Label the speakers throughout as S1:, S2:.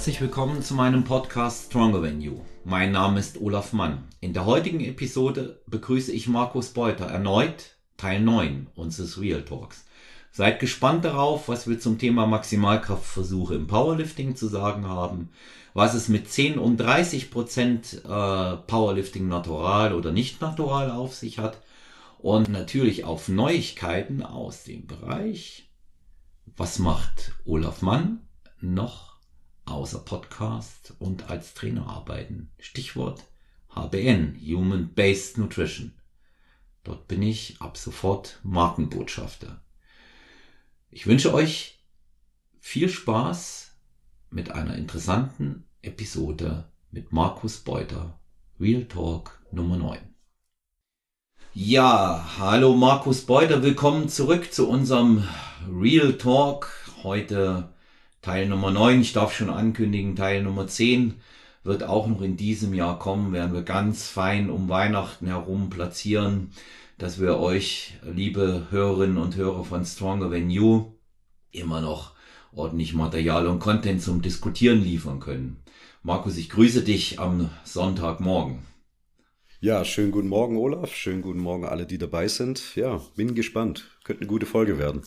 S1: Herzlich willkommen zu meinem Podcast Stronger Than You. Mein Name ist Olaf Mann. In der heutigen Episode begrüße ich Markus Beuter erneut Teil 9 unseres Real Talks. Seid gespannt darauf, was wir zum Thema Maximalkraftversuche im Powerlifting zu sagen haben, was es mit 10 und 30 Prozent äh, Powerlifting natural oder nicht natural auf sich hat und natürlich auf Neuigkeiten aus dem Bereich, was macht Olaf Mann noch außer Podcast und als Trainer arbeiten. Stichwort HBN, Human Based Nutrition. Dort bin ich ab sofort Markenbotschafter. Ich wünsche euch viel Spaß mit einer interessanten Episode mit Markus Beuter, Real Talk Nummer 9. Ja, hallo Markus Beuter, willkommen zurück zu unserem Real Talk. Heute Teil Nummer 9, ich darf schon ankündigen, Teil Nummer 10 wird auch noch in diesem Jahr kommen, werden wir ganz fein um Weihnachten herum platzieren, dass wir euch, liebe Hörerinnen und Hörer von Stronger Than You, immer noch ordentlich Material und Content zum Diskutieren liefern können. Markus, ich grüße dich am Sonntagmorgen.
S2: Ja, schönen guten Morgen, Olaf. Schönen guten Morgen alle, die dabei sind. Ja, bin gespannt. Könnte eine gute Folge werden.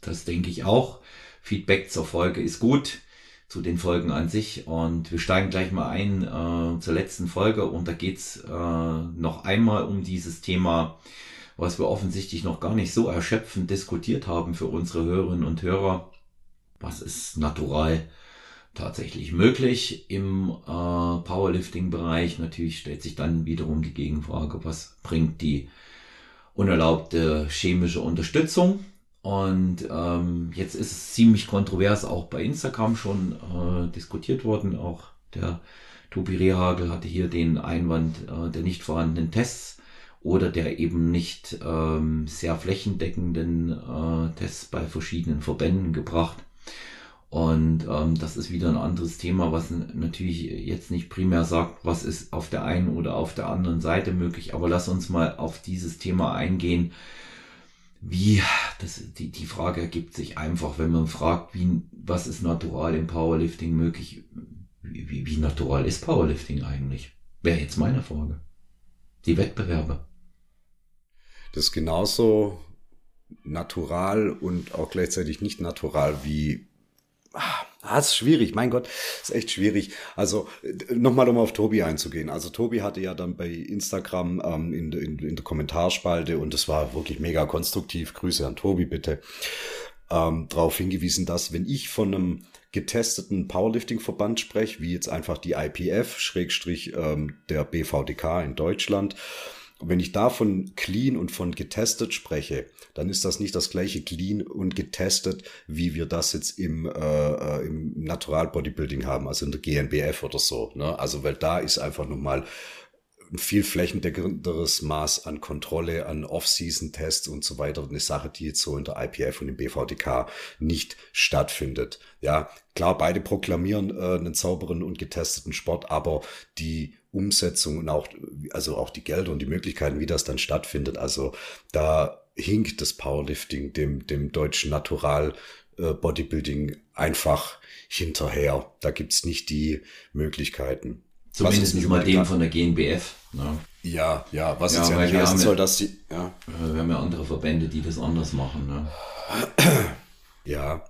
S1: Das denke ich auch. Feedback zur Folge ist gut, zu den Folgen an sich. Und wir steigen gleich mal ein äh, zur letzten Folge und da geht's äh, noch einmal um dieses Thema, was wir offensichtlich noch gar nicht so erschöpfend diskutiert haben für unsere Hörerinnen und Hörer. Was ist natural tatsächlich möglich im äh, Powerlifting-Bereich? Natürlich stellt sich dann wiederum die Gegenfrage, was bringt die unerlaubte chemische Unterstützung? Und ähm, jetzt ist es ziemlich kontrovers auch bei Instagram schon äh, diskutiert worden. Auch der Tobi Rehagel hatte hier den Einwand äh, der nicht vorhandenen Tests oder der eben nicht ähm, sehr flächendeckenden äh, Tests bei verschiedenen Verbänden gebracht. Und ähm, das ist wieder ein anderes Thema, was natürlich jetzt nicht primär sagt, was ist auf der einen oder auf der anderen Seite möglich. Aber lass uns mal auf dieses Thema eingehen wie, das, die, die Frage ergibt sich einfach, wenn man fragt, wie, was ist natural im Powerlifting möglich? Wie, wie, wie natural ist Powerlifting eigentlich? Wäre jetzt meine Frage. Die Wettbewerbe.
S2: Das ist genauso natural und auch gleichzeitig nicht natural wie Ah, das ist schwierig, mein Gott, ist echt schwierig. Also nochmal, um auf Tobi einzugehen. Also Tobi hatte ja dann bei Instagram ähm, in, in, in der Kommentarspalte und das war wirklich mega konstruktiv. Grüße an Tobi bitte. Ähm, darauf hingewiesen, dass wenn ich von einem getesteten Powerlifting-Verband spreche, wie jetzt einfach die IPF, Schrägstrich ähm, der BVDK in Deutschland, wenn ich da von clean und von getestet spreche, dann ist das nicht das gleiche clean und getestet, wie wir das jetzt im, äh, äh im Natural Bodybuilding haben, also in der GNBF oder so. Ne? Also weil da ist einfach nochmal ein viel flächendeckenderes Maß an Kontrolle, an Off-Season-Tests und so weiter. Eine Sache, die jetzt so in der IPF und im BVDK nicht stattfindet. Ja, klar, beide proklamieren äh, einen sauberen und getesteten Sport, aber die Umsetzung und auch, also auch die Gelder und die Möglichkeiten, wie das dann stattfindet. Also da hinkt das Powerlifting dem, dem deutschen Natural äh, Bodybuilding einfach hinterher. Da gibt's nicht die Möglichkeiten.
S1: Zumindest nicht mal dem von der GNBF.
S2: Ne? Ja, ja, was ja, jetzt ja nicht heißen soll, dass sie, ja.
S1: Wir haben ja andere Verbände, die das anders machen, ne?
S2: Ja,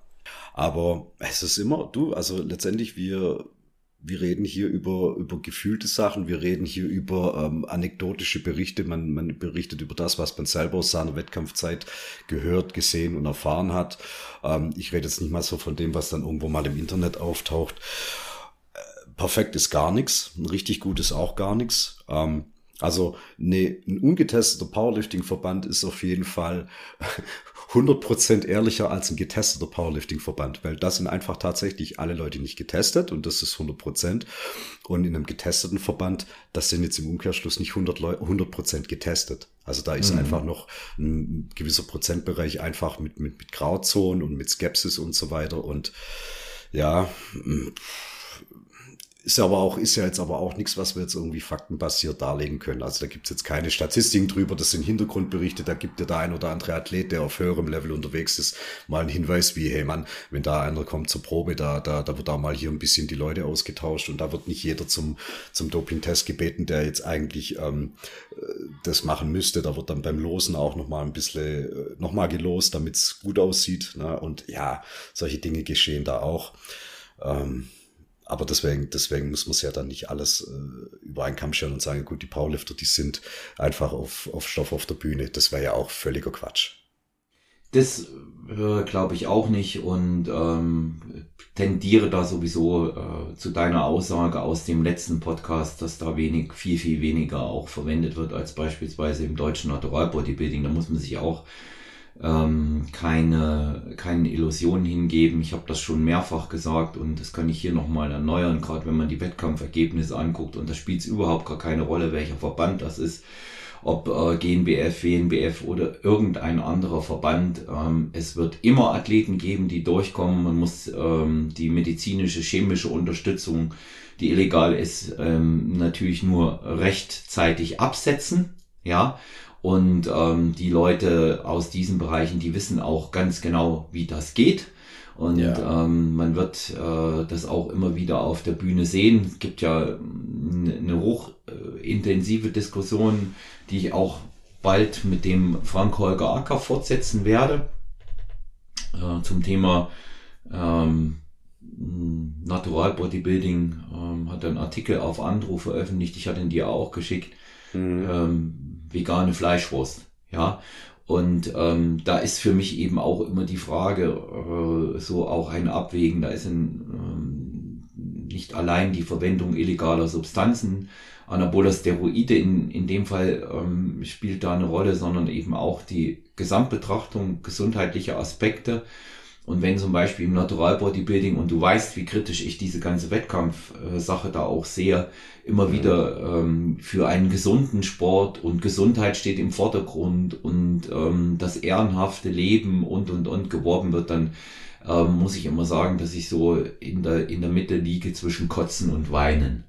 S2: aber es ist immer, du, also letztendlich wir, wir reden hier über, über gefühlte Sachen, wir reden hier über ähm, anekdotische Berichte, man, man berichtet über das, was man selber aus seiner Wettkampfzeit gehört, gesehen und erfahren hat. Ähm, ich rede jetzt nicht mal so von dem, was dann irgendwo mal im Internet auftaucht. Perfekt ist gar nichts, richtig gut ist auch gar nichts. Ähm, also ne, ein ungetesteter Powerlifting-Verband ist auf jeden Fall 100% ehrlicher als ein getesteter Powerlifting-Verband, weil das sind einfach tatsächlich alle Leute nicht getestet und das ist 100%. Und in einem getesteten Verband, das sind jetzt im Umkehrschluss nicht 100, Leu 100% getestet. Also da ist mhm. einfach noch ein gewisser Prozentbereich einfach mit, mit, mit Grauzonen und mit Skepsis und so weiter und ja, ist aber auch, ist ja jetzt aber auch nichts, was wir jetzt irgendwie faktenbasiert darlegen können. Also da gibt's jetzt keine Statistiken drüber, das sind Hintergrundberichte, da gibt dir der ein oder andere Athlet, der auf höherem Level unterwegs ist, mal einen Hinweis wie, hey Mann, wenn da einer kommt zur Probe, da, da, da wird da mal hier ein bisschen die Leute ausgetauscht und da wird nicht jeder zum, zum Doping-Test gebeten, der jetzt eigentlich ähm, das machen müsste. Da wird dann beim Losen auch nochmal ein bisschen äh, nochmal gelost, damit's gut aussieht. Ne? Und ja, solche Dinge geschehen da auch. Ähm, aber deswegen, deswegen muss man es ja dann nicht alles äh, über einen Kamm stellen und sagen, gut, die Powerlifter, die sind einfach auf, auf Stoff auf der Bühne. Das wäre ja auch völliger Quatsch.
S1: Das äh, glaube ich auch nicht und ähm, tendiere da sowieso äh, zu deiner Aussage aus dem letzten Podcast, dass da wenig, viel, viel weniger auch verwendet wird als beispielsweise im deutschen Natural Bodybuilding. Da muss man sich auch ähm, keine, keine Illusionen hingeben. Ich habe das schon mehrfach gesagt und das kann ich hier nochmal erneuern, gerade wenn man die Wettkampfergebnisse anguckt. Und da spielt es überhaupt gar keine Rolle, welcher Verband das ist, ob äh, GNBF, WNBF oder irgendein anderer Verband. Ähm, es wird immer Athleten geben, die durchkommen. Man muss ähm, die medizinische, chemische Unterstützung, die illegal ist, ähm, natürlich nur rechtzeitig absetzen. Ja, und ähm, die Leute aus diesen Bereichen, die wissen auch ganz genau, wie das geht. Und ja. ähm, man wird äh, das auch immer wieder auf der Bühne sehen. Es gibt ja eine hochintensive Diskussion, die ich auch bald mit dem Frank Holger Acker fortsetzen werde, äh, zum Thema ähm, Natural Bodybuilding. Ähm, hat einen Artikel auf Andro veröffentlicht, ich hatte ihn dir auch geschickt. Mhm. Ähm, vegane Fleischwurst. Ja, und ähm, da ist für mich eben auch immer die Frage, äh, so auch ein Abwägen, da ist ein, ähm, nicht allein die Verwendung illegaler Substanzen, Anabola Steroide in, in dem Fall ähm, spielt da eine Rolle, sondern eben auch die Gesamtbetrachtung gesundheitlicher Aspekte und wenn zum Beispiel im Natural Bodybuilding, und du weißt, wie kritisch ich diese ganze Wettkampfsache da auch sehe, immer mhm. wieder ähm, für einen gesunden Sport und Gesundheit steht im Vordergrund und ähm, das ehrenhafte Leben und und und geworben wird, dann ähm, muss ich immer sagen, dass ich so in der, in der Mitte liege zwischen Kotzen und Weinen.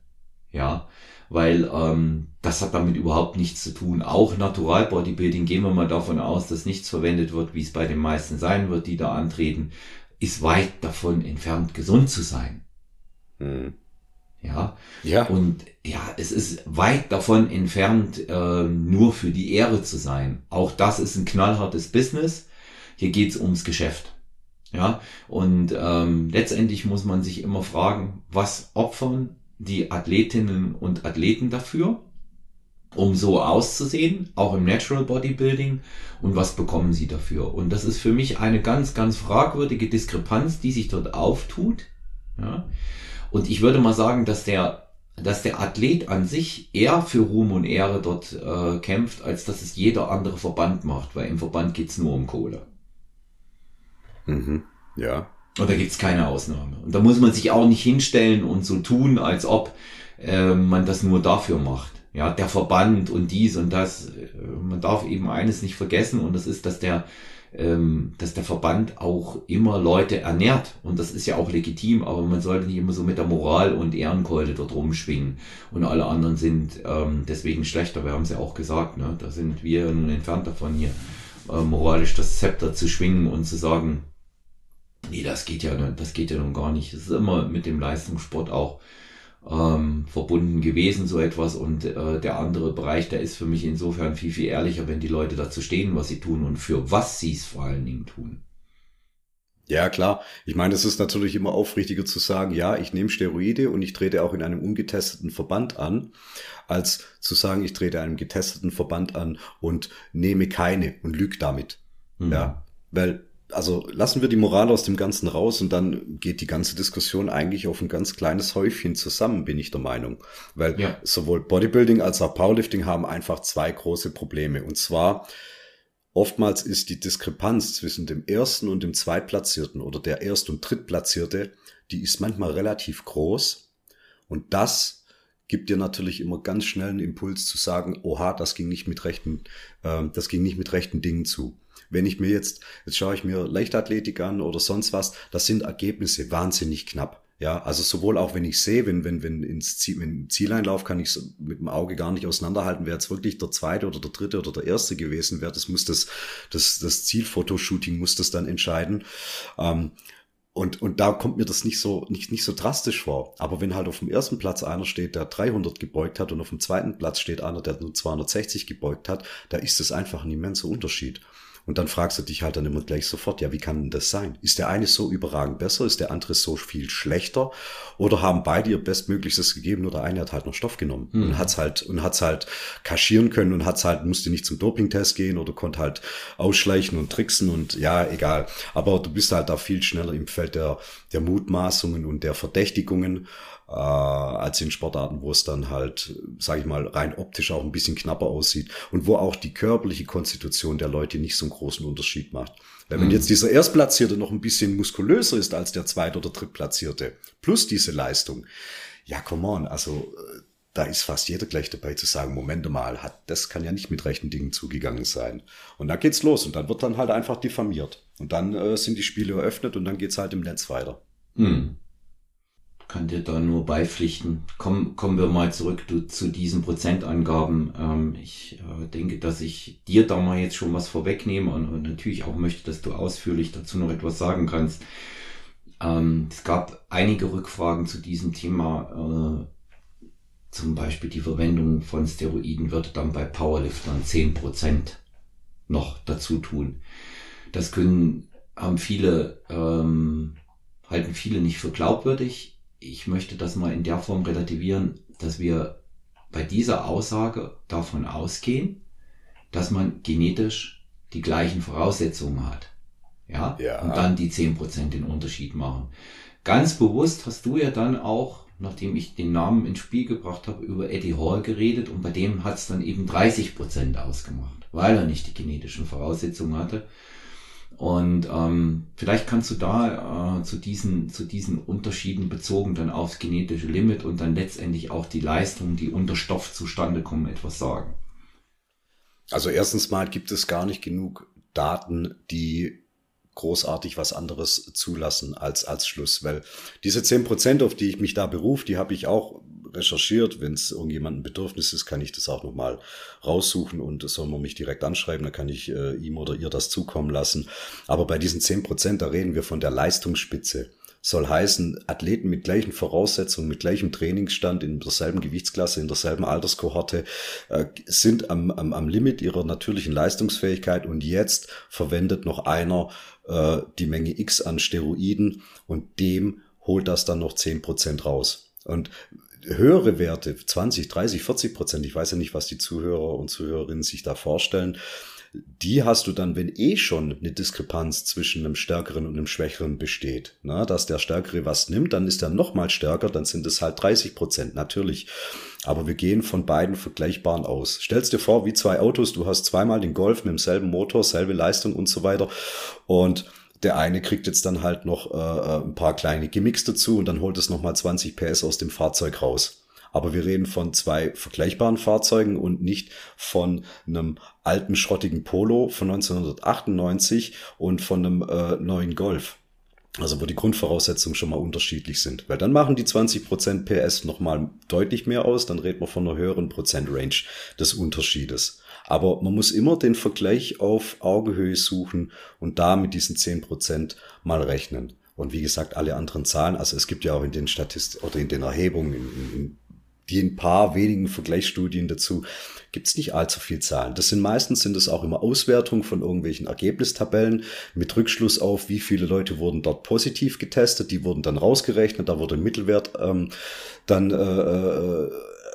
S1: Ja, weil ähm, das hat damit überhaupt nichts zu tun. Auch Natural Bodybuilding, gehen wir mal davon aus, dass nichts verwendet wird, wie es bei den meisten sein wird, die da antreten, ist weit davon entfernt, gesund zu sein. Hm. Ja. ja. Und ja, es ist weit davon entfernt, äh, nur für die Ehre zu sein. Auch das ist ein knallhartes Business. Hier geht's ums Geschäft. Ja. Und ähm, letztendlich muss man sich immer fragen, was opfern die Athletinnen und Athleten dafür, um so auszusehen, auch im Natural Bodybuilding und was bekommen sie dafür. Und das ist für mich eine ganz, ganz fragwürdige Diskrepanz, die sich dort auftut. Ja. Und ich würde mal sagen, dass der, dass der Athlet an sich eher für Ruhm und Ehre dort äh, kämpft, als dass es jeder andere Verband macht, weil im Verband geht's nur um Kohle.
S2: Mhm. Ja.
S1: Und da gibt's keine Ausnahme. Und da muss man sich auch nicht hinstellen und so tun, als ob äh, man das nur dafür macht. Ja, der Verband und dies und das. Äh, man darf eben eines nicht vergessen und das ist, dass der, ähm, dass der Verband auch immer Leute ernährt. Und das ist ja auch legitim, aber man sollte nicht immer so mit der Moral und Ehrenkeule dort rumschwingen. Und alle anderen sind ähm, deswegen schlechter. Wir haben es ja auch gesagt, ne? da sind wir nun entfernt davon hier, äh, moralisch das Zepter zu schwingen und zu sagen, Nee, das geht ja, das geht ja nun gar nicht. Es ist immer mit dem Leistungssport auch ähm, verbunden gewesen, so etwas. Und äh, der andere Bereich, der ist für mich insofern viel, viel ehrlicher, wenn die Leute dazu stehen, was sie tun und für was sie es vor allen Dingen tun.
S2: Ja, klar. Ich meine, es ist natürlich immer aufrichtiger zu sagen, ja, ich nehme Steroide und ich trete auch in einem ungetesteten Verband an, als zu sagen, ich trete einem getesteten Verband an und nehme keine und lüge damit. Mhm. Ja, weil also lassen wir die Moral aus dem Ganzen raus und dann geht die ganze Diskussion eigentlich auf ein ganz kleines Häufchen zusammen, bin ich der Meinung. Weil ja. sowohl Bodybuilding als auch Powerlifting haben einfach zwei große Probleme. Und zwar, oftmals ist die Diskrepanz zwischen dem ersten und dem zweitplatzierten oder der erst- und drittplatzierte, die ist manchmal relativ groß. Und das gibt dir natürlich immer ganz schnell einen Impuls zu sagen, oha, das ging nicht mit rechten, äh, das ging nicht mit rechten Dingen zu. Wenn ich mir jetzt, jetzt schaue ich mir Leichtathletik an oder sonst was, das sind Ergebnisse wahnsinnig knapp. Ja, also sowohl auch wenn ich sehe, wenn, wenn, wenn ins Ziel, wenn im Zieleinlauf kann ich mit dem Auge gar nicht auseinanderhalten, wer jetzt wirklich der zweite oder der dritte oder der erste gewesen wäre. Das muss das, das, das Zielfotoshooting muss das dann entscheiden. Ähm, und, und da kommt mir das nicht so, nicht, nicht so drastisch vor. Aber wenn halt auf dem ersten Platz einer steht, der 300 gebeugt hat und auf dem zweiten Platz steht einer, der nur 260 gebeugt hat, da ist es einfach ein immenser Unterschied. Und dann fragst du dich halt dann immer gleich sofort, ja, wie kann denn das sein? Ist der eine so überragend besser? Ist der andere so viel schlechter? Oder haben beide ihr Bestmöglichstes gegeben, nur der eine hat halt noch Stoff genommen mhm. und hat's halt, und hat's halt kaschieren können und hat's halt, musste nicht zum Dopingtest gehen oder konnte halt ausschleichen und tricksen und ja, egal. Aber du bist halt da viel schneller im Feld der, der Mutmaßungen und der Verdächtigungen äh, als in Sportarten, wo es dann halt, sage ich mal, rein optisch auch ein bisschen knapper aussieht und wo auch die körperliche Konstitution der Leute nicht so einen großen Unterschied macht. Weil wenn mhm. jetzt dieser Erstplatzierte noch ein bisschen muskulöser ist als der Zweit- oder Drittplatzierte, plus diese Leistung, ja, come on, also äh, da ist fast jeder gleich dabei zu sagen, Moment mal, hat, das kann ja nicht mit rechten Dingen zugegangen sein. Und dann geht's los und dann wird dann halt einfach diffamiert. Und dann äh, sind die Spiele eröffnet und dann geht's halt im Netz weiter.
S1: Mhm kann dir da nur beipflichten. Komm, kommen wir mal zurück du, zu diesen Prozentangaben. Ähm, ich äh, denke, dass ich dir da mal jetzt schon was vorwegnehme und, und, natürlich auch möchte, dass du ausführlich dazu noch etwas sagen kannst. Ähm, es gab einige Rückfragen zu diesem Thema. Äh, zum Beispiel die Verwendung von Steroiden würde dann bei Powerliftern zehn Prozent noch dazu tun. Das können, haben viele, ähm, halten viele nicht für glaubwürdig ich möchte das mal in der Form relativieren, dass wir bei dieser Aussage davon ausgehen, dass man genetisch die gleichen Voraussetzungen hat. Ja? ja. Und dann die zehn Prozent den Unterschied machen. Ganz bewusst hast du ja dann auch, nachdem ich den Namen ins Spiel gebracht habe, über Eddie Hall geredet und bei dem hat es dann eben 30 Prozent ausgemacht, weil er nicht die genetischen Voraussetzungen hatte. Und ähm, vielleicht kannst du da äh, zu, diesen, zu diesen Unterschieden bezogen dann aufs genetische Limit und dann letztendlich auch die Leistung, die unter Stoff zustande kommen, etwas sagen.
S2: Also erstens mal gibt es gar nicht genug Daten, die großartig was anderes zulassen als, als Schluss. Weil diese zehn Prozent, auf die ich mich da berufe, die habe ich auch recherchiert. Wenn es irgendjemand ein Bedürfnis ist, kann ich das auch nochmal raussuchen und soll man mich direkt anschreiben, dann kann ich äh, ihm oder ihr das zukommen lassen. Aber bei diesen zehn Prozent, da reden wir von der Leistungsspitze. Soll heißen, Athleten mit gleichen Voraussetzungen, mit gleichem Trainingsstand, in derselben Gewichtsklasse, in derselben Alterskohorte, äh, sind am, am, am Limit ihrer natürlichen Leistungsfähigkeit und jetzt verwendet noch einer äh, die Menge X an Steroiden und dem holt das dann noch zehn Prozent raus. Und höhere Werte, 20, 30, 40 Prozent, ich weiß ja nicht, was die Zuhörer und Zuhörerinnen sich da vorstellen, die hast du dann, wenn eh schon eine Diskrepanz zwischen einem Stärkeren und einem Schwächeren besteht. Na, dass der Stärkere was nimmt, dann ist er noch mal stärker, dann sind es halt 30 Prozent, natürlich. Aber wir gehen von beiden vergleichbaren aus. Stellst dir vor, wie zwei Autos, du hast zweimal den Golf mit demselben Motor, selbe Leistung und so weiter. Und der eine kriegt jetzt dann halt noch äh, äh, ein paar kleine Gimmicks dazu und dann holt es nochmal 20 PS aus dem Fahrzeug raus. Aber wir reden von zwei vergleichbaren Fahrzeugen und nicht von einem alten schrottigen Polo von 1998 und von einem äh, neuen Golf. Also wo die Grundvoraussetzungen schon mal unterschiedlich sind. Weil dann machen die 20% PS nochmal deutlich mehr aus, dann reden wir von einer höheren Prozentrange des Unterschiedes. Aber man muss immer den Vergleich auf Augenhöhe suchen und da mit diesen zehn Prozent mal rechnen. Und wie gesagt, alle anderen Zahlen, also es gibt ja auch in den Statist oder in den Erhebungen, in, in die ein paar wenigen Vergleichsstudien dazu, gibt es nicht allzu viel Zahlen. Das sind meistens sind es auch immer Auswertungen von irgendwelchen Ergebnistabellen mit Rückschluss auf, wie viele Leute wurden dort positiv getestet, die wurden dann rausgerechnet, da wurde ein Mittelwert ähm, dann äh, äh,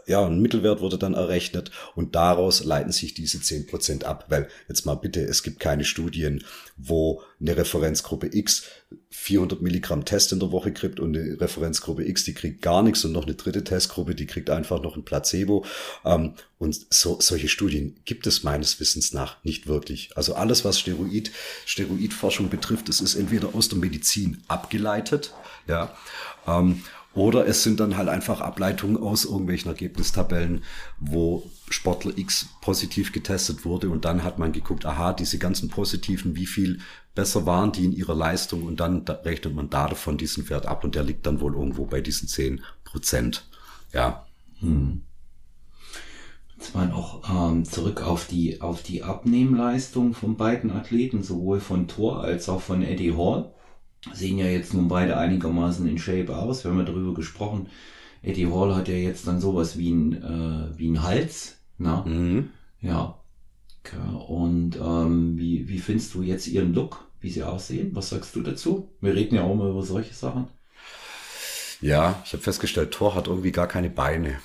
S2: ja, ein Mittelwert wurde dann errechnet und daraus leiten sich diese zehn Prozent ab. Weil jetzt mal bitte, es gibt keine Studien, wo eine Referenzgruppe X 400 Milligramm Test in der Woche kriegt und eine Referenzgruppe X, die kriegt gar nichts und noch eine dritte Testgruppe, die kriegt einfach noch ein Placebo. Ähm, und so, solche Studien gibt es meines Wissens nach nicht wirklich. Also alles, was Steroid, Steroidforschung betrifft, das ist entweder aus der Medizin abgeleitet, ja, ähm, Oder es sind dann halt einfach Ableitungen aus irgendwelchen Ergebnistabellen, wo Sportler X positiv getestet wurde und dann hat man geguckt, aha, diese ganzen positiven, wie viel besser waren die in ihrer Leistung und dann da rechnet man da davon diesen Wert ab und der liegt dann wohl irgendwo bei diesen zehn Prozent. Ja. Hm.
S1: Jetzt mal auch ähm, zurück auf die, auf die Abnehmleistung von beiden Athleten, sowohl von Thor als auch von Eddie Hall sehen ja jetzt nun beide einigermaßen in Shape aus. Wir haben ja darüber gesprochen. Eddie Hall hat ja jetzt dann sowas wie ein, äh, wie ein Hals. Na? Mhm. Ja. Und ähm, wie, wie findest du jetzt ihren Look, wie sie aussehen? Was sagst du dazu? Wir reden ja auch mal über solche Sachen.
S2: Ja, ich habe festgestellt, Thor hat irgendwie gar keine Beine.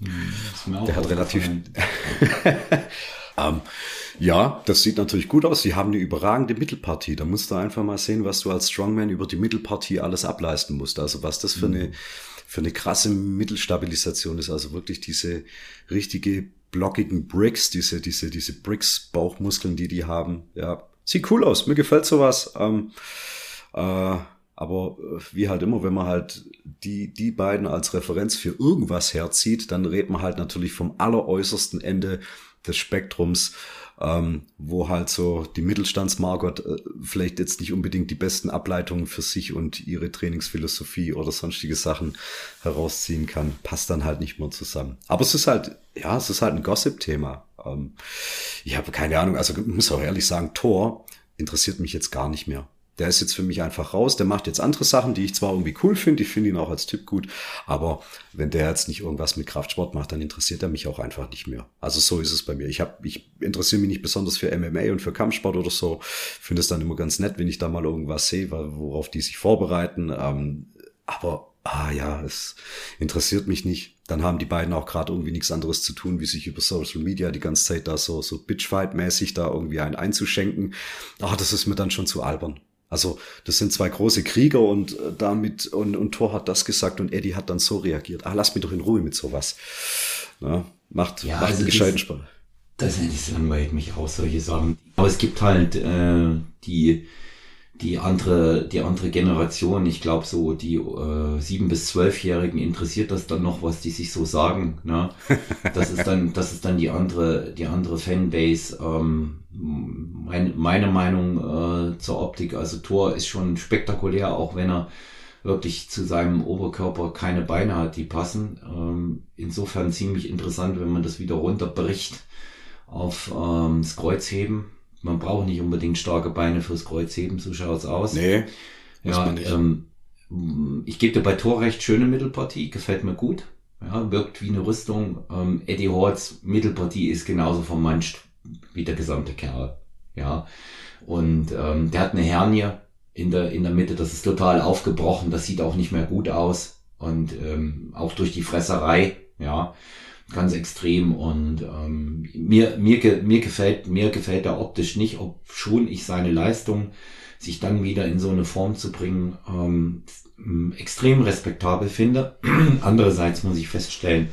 S2: Hm, Der hat relativ. Ähm, ja, das sieht natürlich gut aus. Sie haben eine überragende Mittelpartie. Da musst du einfach mal sehen, was du als Strongman über die Mittelpartie alles ableisten musst. Also was das für eine, für eine krasse Mittelstabilisation ist. Also wirklich diese richtige blockigen Bricks, diese, diese, diese Bricks-Bauchmuskeln, die die haben. Ja, sieht cool aus. Mir gefällt sowas. Ähm, äh, aber äh, wie halt immer, wenn man halt die, die beiden als Referenz für irgendwas herzieht, dann redet man halt natürlich vom alleräußersten Ende des Spektrums, ähm, wo halt so die Mittelstandsmargot äh, vielleicht jetzt nicht unbedingt die besten Ableitungen für sich und ihre Trainingsphilosophie oder sonstige Sachen herausziehen kann, passt dann halt nicht mehr zusammen. Aber es ist halt, ja, es ist halt ein Gossip-Thema. Ähm, ich habe keine Ahnung, also muss auch ehrlich sagen, Thor interessiert mich jetzt gar nicht mehr der ist jetzt für mich einfach raus. Der macht jetzt andere Sachen, die ich zwar irgendwie cool finde, ich finde ihn auch als Typ gut, aber wenn der jetzt nicht irgendwas mit Kraftsport macht, dann interessiert er mich auch einfach nicht mehr. Also so ist es bei mir. Ich habe, ich interessiere mich nicht besonders für MMA und für Kampfsport oder so. Finde es dann immer ganz nett, wenn ich da mal irgendwas sehe, worauf die sich vorbereiten. Ähm, aber ah ja, es interessiert mich nicht. Dann haben die beiden auch gerade irgendwie nichts anderes zu tun, wie sich über Social Media die ganze Zeit da so, so Bitchfight-mäßig da irgendwie einen einzuschenken. Ah, das ist mir dann schon zu albern. Also das sind zwei große Krieger und äh, damit und, und Thor hat das gesagt und Eddie hat dann so reagiert. Ah, lass mich doch in Ruhe mit sowas. Na, macht ja, macht also einen gescheiten Spaß.
S1: Das, das langweilt mich auch, solche Sachen. Aber es gibt halt äh, die die andere, die andere Generation, ich glaube so die äh, sieben bis zwölfjährigen interessiert das dann noch, was die sich so sagen. Ne? Das ist dann, das ist dann die andere, die andere Fanbase. Ähm, mein, meine Meinung äh, zur Optik, also Thor ist schon spektakulär, auch wenn er wirklich zu seinem Oberkörper keine Beine hat, die passen. Ähm, insofern ziemlich interessant, wenn man das wieder runterbricht auf ähm, das Kreuzheben man braucht nicht unbedingt starke Beine fürs Kreuzheben, so schaut's aus. Nee, ja, ähm, ich gebe dir bei Tor recht, schöne Mittelpartie, gefällt mir gut. Ja, wirkt wie eine Rüstung. Ähm, Eddie Horts Mittelpartie ist genauso vermanscht wie der gesamte Kerl. Ja, und ähm, der hat eine Hernie in der, in der Mitte, das ist total aufgebrochen, das sieht auch nicht mehr gut aus. Und ähm, auch durch die Fresserei, ja ganz extrem und ähm, mir, mir, mir gefällt mir gefällt er optisch nicht, ob schon ich seine Leistung sich dann wieder in so eine Form zu bringen ähm, extrem respektabel finde. Andererseits muss ich feststellen,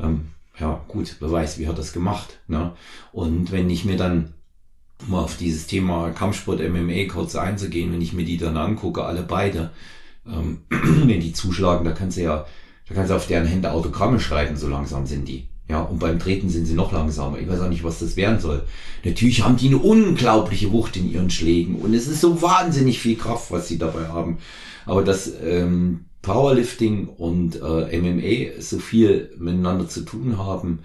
S1: ähm, ja gut, wer weiß, wie hat das gemacht. Ne? Und wenn ich mir dann mal auf dieses Thema Kampfsport MMA kurz einzugehen, wenn ich mir die dann angucke, alle beide, ähm, wenn die zuschlagen, da kannst du ja da kannst du auf deren Hände Autogramme schreiben, so langsam sind die. Ja, und beim Treten sind sie noch langsamer. Ich weiß auch nicht, was das werden soll. Natürlich haben die eine unglaubliche Wucht in ihren Schlägen und es ist so wahnsinnig viel Kraft, was sie dabei haben. Aber dass ähm, Powerlifting und äh, MMA so viel miteinander zu tun haben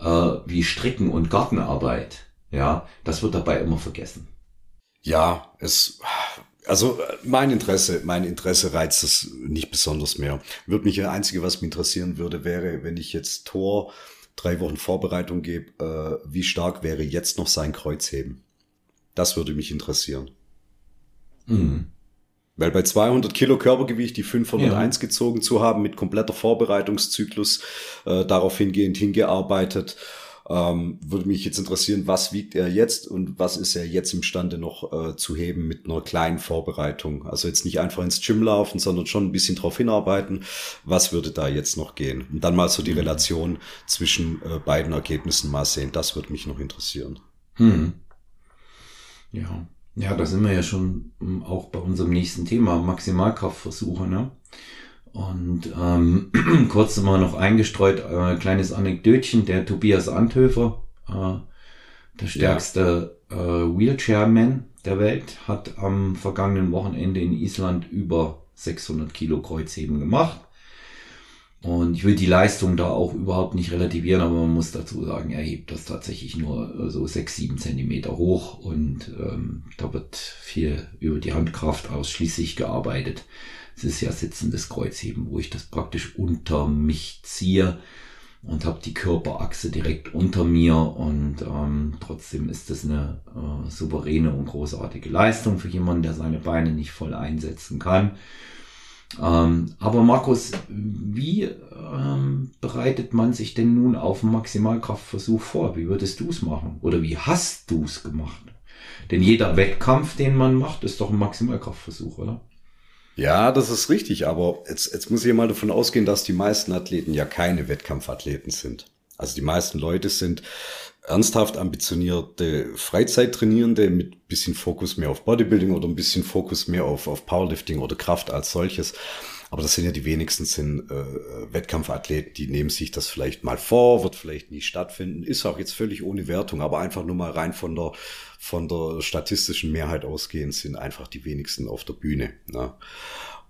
S1: äh, wie Stricken und Gartenarbeit, ja, das wird dabei immer vergessen.
S2: Ja, es also mein Interesse, mein Interesse reizt es nicht besonders mehr. Würde mich das Einzige, was mich interessieren würde, wäre, wenn ich jetzt Tor drei Wochen Vorbereitung gebe, äh, wie stark wäre jetzt noch sein Kreuzheben? Das würde mich interessieren. Mhm. Weil bei 200 Kilo Körpergewicht die 501 ja. gezogen zu haben, mit kompletter Vorbereitungszyklus äh, darauf hingehend hingearbeitet, ähm, würde mich jetzt interessieren, was wiegt er jetzt und was ist er jetzt imstande noch äh, zu heben mit einer kleinen Vorbereitung? Also jetzt nicht einfach ins Gym laufen, sondern schon ein bisschen drauf hinarbeiten. Was würde da jetzt noch gehen? Und dann mal so die mhm. Relation zwischen äh, beiden Ergebnissen mal sehen. Das würde mich noch interessieren. Hm.
S1: Ja. Ja, da sind wir ja schon hm, auch bei unserem nächsten Thema, Maximalkraftversuche, ne? Und ähm, kurz mal noch eingestreut, äh, kleines Anekdötchen, der Tobias Anthöfer, äh, der stärkste ja. äh, Wheelchairman der Welt, hat am vergangenen Wochenende in Island über 600 Kilo Kreuzheben gemacht. Und ich will die Leistung da auch überhaupt nicht relativieren, aber man muss dazu sagen, er hebt das tatsächlich nur äh, so sechs, sieben Zentimeter hoch und ähm, da wird viel über die Handkraft ausschließlich gearbeitet. Es ist ja sitzendes Kreuzheben, wo ich das praktisch unter mich ziehe und habe die Körperachse direkt unter mir und ähm, trotzdem ist das eine äh, souveräne und großartige Leistung für jemanden, der seine Beine nicht voll einsetzen kann. Ähm, aber Markus, wie ähm, bereitet man sich denn nun auf einen Maximalkraftversuch vor? Wie würdest du es machen? Oder wie hast du es gemacht? Denn jeder Wettkampf, den man macht, ist doch ein Maximalkraftversuch, oder?
S2: Ja, das ist richtig, aber jetzt, jetzt muss ich mal davon ausgehen, dass die meisten Athleten ja keine Wettkampfathleten sind. Also die meisten Leute sind ernsthaft ambitionierte Freizeittrainierende mit bisschen Fokus mehr auf Bodybuilding oder ein bisschen Fokus mehr auf, auf Powerlifting oder Kraft als solches. Aber das sind ja die wenigsten sind äh, Wettkampfathleten, die nehmen sich das vielleicht mal vor, wird vielleicht nie stattfinden, ist auch jetzt völlig ohne Wertung, aber einfach nur mal rein von der von der statistischen Mehrheit ausgehend sind einfach die wenigsten auf der Bühne. Ne?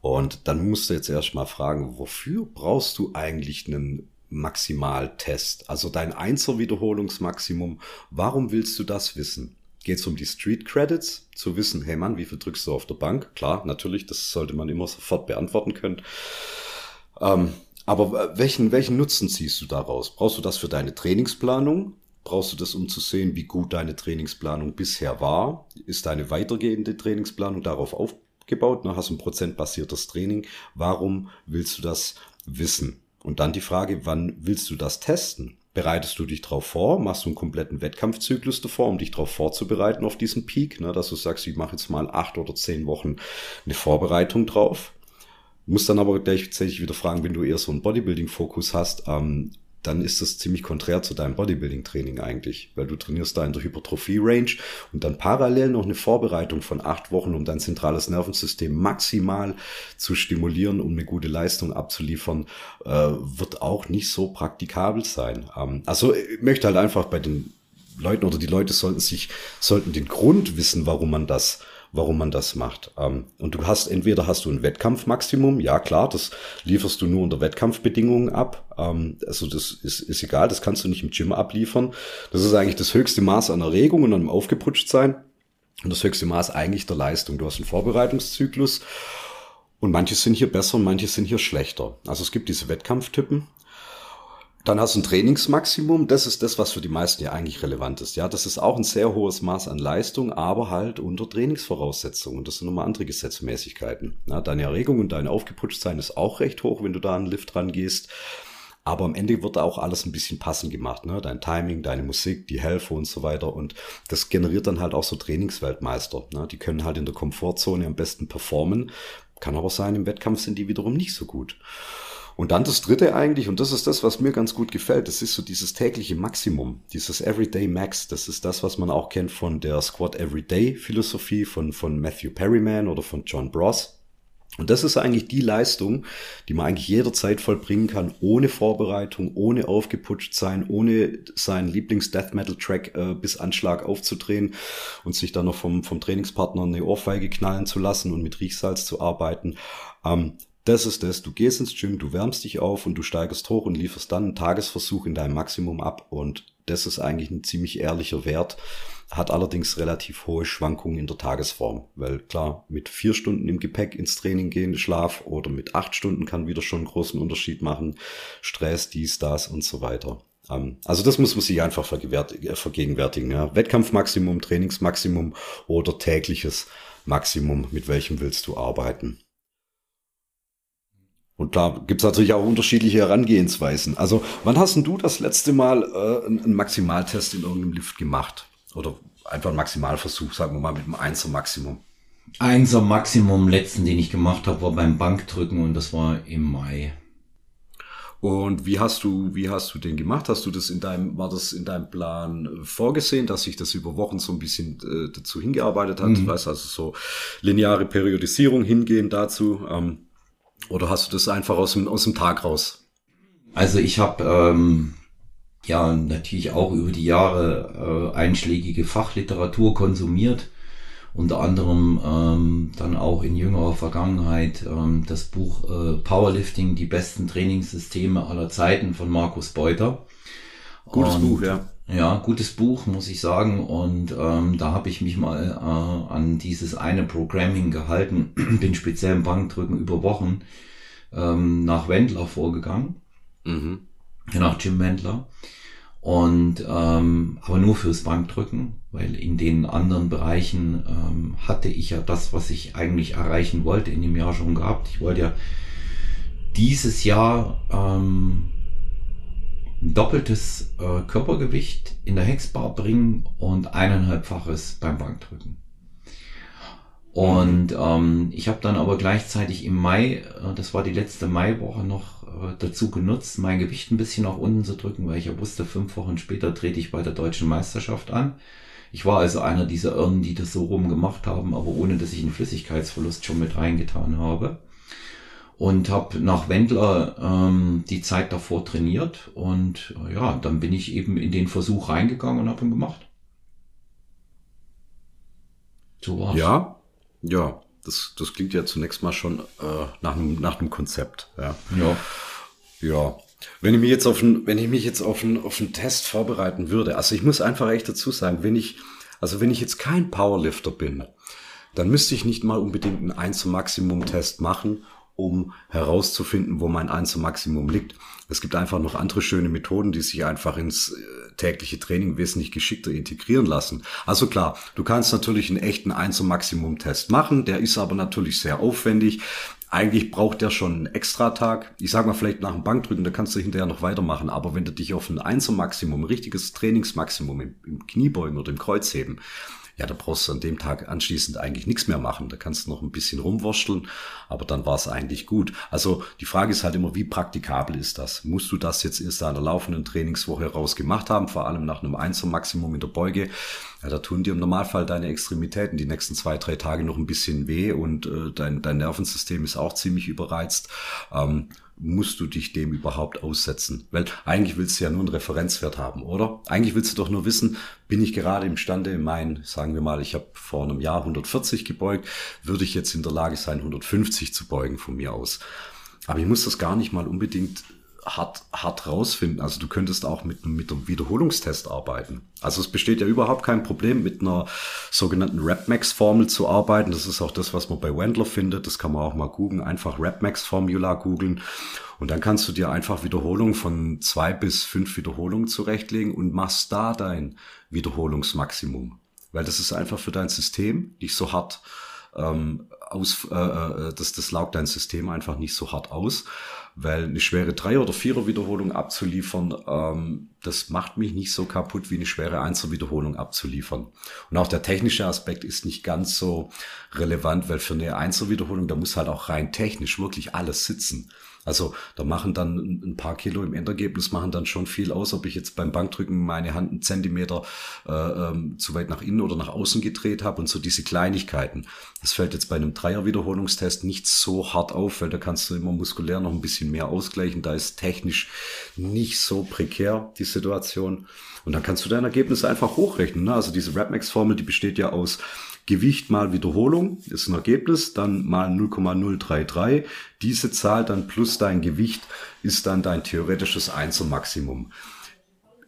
S2: Und dann musst du jetzt erstmal fragen, wofür brauchst du eigentlich einen Maximaltest? Also dein Einser-Wiederholungsmaximum, warum willst du das wissen? Geht es um die Street Credits, zu wissen, hey Mann, wie viel drückst du auf der Bank? Klar, natürlich, das sollte man immer sofort beantworten können. Ähm, aber welchen, welchen Nutzen ziehst du daraus? Brauchst du das für deine Trainingsplanung? Brauchst du das, um zu sehen, wie gut deine Trainingsplanung bisher war? Ist deine weitergehende Trainingsplanung darauf aufgebaut? Ne? Hast ein prozentbasiertes Training? Warum willst du das wissen? Und dann die Frage, wann willst du das testen? bereitest du dich darauf vor, machst du einen kompletten Wettkampfzyklus davor, um dich darauf vorzubereiten auf diesen Peak, ne, dass du sagst, ich mache jetzt mal acht oder zehn Wochen eine Vorbereitung drauf. Muss dann aber gleichzeitig wieder fragen, wenn du eher so einen Bodybuilding-Fokus hast, ähm, dann ist das ziemlich konträr zu deinem Bodybuilding-Training eigentlich, weil du trainierst da in der Hypertrophie-Range und dann parallel noch eine Vorbereitung von acht Wochen, um dein zentrales Nervensystem maximal zu stimulieren, um eine gute Leistung abzuliefern, äh, wird auch nicht so praktikabel sein. Ähm, also ich möchte halt einfach bei den Leuten oder die Leute sollten sich, sollten den Grund wissen, warum man das warum man das macht. Ähm, und du hast, entweder hast du ein Wettkampfmaximum, ja klar, das lieferst du nur unter Wettkampfbedingungen ab. Ähm, also das ist, ist egal, das kannst du nicht im Gym abliefern. Das ist eigentlich das höchste Maß an Erregung und an aufgeputscht sein. Und das höchste Maß eigentlich der Leistung. Du hast einen Vorbereitungszyklus. Und manche sind hier besser und manche sind hier schlechter. Also es gibt diese Wettkampftypen. Dann hast du ein Trainingsmaximum. Das ist das, was für die meisten ja eigentlich relevant ist. Ja, das ist auch ein sehr hohes Maß an Leistung, aber halt unter Trainingsvoraussetzungen. Das sind nochmal andere Gesetzmäßigkeiten. Ja, deine Erregung und dein Aufgeputschtsein ist auch recht hoch, wenn du da an den Lift rangehst. Aber am Ende wird da auch alles ein bisschen passend gemacht. Ne? Dein Timing, deine Musik, die Helfer und so weiter. Und das generiert dann halt auch so Trainingsweltmeister. Ne? Die können halt in der Komfortzone am besten performen. Kann aber sein, im Wettkampf sind die wiederum nicht so gut. Und dann das dritte eigentlich, und das ist das, was mir ganz gut gefällt, das ist so dieses tägliche Maximum, dieses Everyday Max. Das ist das, was man auch kennt von der Squad Everyday Philosophie von, von Matthew Perryman oder von John Bross. Und das ist eigentlich die Leistung, die man eigentlich jederzeit vollbringen kann, ohne Vorbereitung, ohne aufgeputscht sein, ohne seinen Lieblings-Death Metal-Track äh, bis Anschlag aufzudrehen und sich dann noch vom, vom Trainingspartner eine Ohrfeige knallen zu lassen und mit Riechsalz zu arbeiten. Ähm, das ist das. Du gehst ins Gym, du wärmst dich auf und du steigst hoch und lieferst dann einen Tagesversuch in deinem Maximum ab. Und das ist eigentlich ein ziemlich ehrlicher Wert, hat allerdings relativ hohe Schwankungen in der Tagesform. Weil klar, mit vier Stunden im Gepäck ins Training gehen, Schlaf oder mit acht Stunden kann wieder schon einen großen Unterschied machen. Stress, dies, das und so weiter. Ähm, also das muss man sich einfach vergegenwärtigen. Ja. Wettkampfmaximum, Trainingsmaximum oder tägliches Maximum, mit welchem willst du arbeiten. Und da gibt's natürlich auch unterschiedliche Herangehensweisen. Also, wann hast denn du das letzte Mal äh, einen Maximaltest in irgendeinem Lift gemacht? Oder einfach einen Maximalversuch, sagen wir mal, mit einem Einser Maximum?
S1: Einser Maximum letzten, den ich gemacht habe, war beim Bankdrücken und das war im Mai.
S2: Und wie hast du, wie hast du den gemacht? Hast du das in deinem, war das in deinem Plan vorgesehen, dass sich das über Wochen so ein bisschen äh, dazu hingearbeitet hat? Mhm. Weißt also so lineare Periodisierung hingehen dazu. Ähm, Oder hast du das einfach aus dem, aus dem Tag raus?
S1: Also ich habe ähm, ja natürlich auch über die Jahre äh, einschlägige Fachliteratur konsumiert. Unter anderem ähm, dann auch in jüngerer Vergangenheit ähm, das Buch äh, Powerlifting, die besten Trainingssysteme aller Zeiten von Markus Beuter.
S2: Gutes Und, Buch, ja.
S1: Ja, gutes Buch, muss ich sagen. Und ähm, da habe ich mich mal äh, an dieses eine Programming gehalten, bin speziell im Bankdrücken über Wochen ähm, nach Wendler vorgegangen. Mhm. Nach Jim Wendler. Und ähm, aber nur fürs Bankdrücken, weil in den anderen Bereichen ähm, hatte ich ja das, was ich eigentlich erreichen wollte, in dem Jahr schon gehabt. Ich wollte ja dieses Jahr ähm, ein doppeltes äh, Körpergewicht in der Hexbar bringen und eineinhalbfaches beim Bankdrücken. Und ähm, ich habe dann aber gleichzeitig im Mai, äh, das war die letzte Maiwoche noch, äh, dazu genutzt, mein Gewicht ein bisschen nach unten zu drücken, weil ich ja wusste, fünf Wochen später trete ich bei der deutschen Meisterschaft an. Ich war also einer dieser Irren, die das so rum gemacht haben, aber ohne dass ich einen Flüssigkeitsverlust schon mit reingetan habe und habe nach Wendler ähm, die Zeit davor trainiert und äh, ja, dann bin ich eben in den Versuch reingegangen und habe ihn gemacht.
S2: So war's. Ja, ja, das, das klingt ja zunächst mal schon äh, nach einem nach einem Konzept. Ja.
S1: ja.
S2: Ja. Wenn ich mich jetzt auf einen, wenn ich mich jetzt auf einen, auf einen Test vorbereiten würde, also ich muss einfach echt dazu sagen, wenn ich, also wenn ich jetzt kein Powerlifter bin, dann müsste ich nicht mal unbedingt einen 1 Maximum Test machen, um herauszufinden, wo mein Einzelmaximum liegt. Es gibt einfach noch andere schöne Methoden, die sich einfach ins äh, tägliche Training wesentlich geschickter integrieren lassen. Also klar, du kannst natürlich einen echten Einzelmaximum-Test machen, der ist aber natürlich sehr aufwendig. Eigentlich braucht der schon einen Extratag. Ich sag mal vielleicht nach dem Bankdrücken, da kannst du hinterher noch weitermachen. Aber wenn du dich auf ein Einzelmaximum, ein richtiges Trainingsmaximum im, im Kniebeugen oder im Kreuzheben ja, da brauchst du an dem Tag anschließend eigentlich nichts mehr machen. Da kannst du noch ein bisschen rumwurschteln, aber dann war es eigentlich gut. Also die Frage ist halt immer, wie praktikabel ist das? Musst du das jetzt in einer laufenden Trainingswoche raus gemacht haben, vor allem nach einem Einzelmaximum in der Beuge? Ja, da tun dir im Normalfall deine Extremitäten die nächsten zwei, drei Tage noch ein bisschen weh und äh, dein, dein Nervensystem ist auch ziemlich überreizt. Ähm, musst du dich dem überhaupt aussetzen? Weil eigentlich willst du ja nur einen Referenzwert haben, oder? Eigentlich willst du doch nur wissen, bin ich gerade imstande, mein, sagen wir mal, ich habe vor einem Jahr 140 gebeugt, würde ich jetzt in der Lage sein, 150 zu beugen von mir aus. Aber ich muss das gar nicht mal unbedingt hart, hart rausfinden. Also du könntest auch mit, mit einem Wiederholungstest arbeiten. Also es besteht ja überhaupt kein Problem, mit einer sogenannten RapMax-Formel zu arbeiten. Das ist auch das, was man bei Wendler findet. Das kann man auch mal googeln. Einfach RapMax-Formula googeln. Und dann kannst du dir einfach Wiederholungen von zwei bis fünf Wiederholungen zurechtlegen und machst da dein Wiederholungsmaximum. Weil das ist einfach für dein System nicht so hart ähm, aus, äh, äh das, das laugt dein System einfach nicht so hart aus weil eine schwere Dreier- oder Vierer-Wiederholung abzuliefern, ähm, das macht mich nicht so kaputt wie eine schwere Einser-Wiederholung abzuliefern. Und auch der technische Aspekt ist nicht ganz so relevant, weil für eine Einser-Wiederholung, da muss halt auch rein technisch wirklich alles sitzen. Also da machen dann ein paar Kilo im Endergebnis machen dann schon viel aus, ob ich jetzt beim Bankdrücken meine Hand einen Zentimeter äh, ähm, zu weit nach innen oder nach außen gedreht habe und so diese Kleinigkeiten. Das fällt jetzt bei einem Dreier-Wiederholungstest nicht so hart auf, weil da kannst du immer muskulär noch ein bisschen mehr ausgleichen. Da ist technisch nicht so prekär die Situation. Und dann kannst du dein Ergebnis einfach hochrechnen. Ne? Also diese RapMax-Formel, die besteht ja aus Gewicht mal Wiederholung ist ein Ergebnis, dann mal 0,033. Diese Zahl dann plus dein Gewicht ist dann dein theoretisches Einzelmaximum.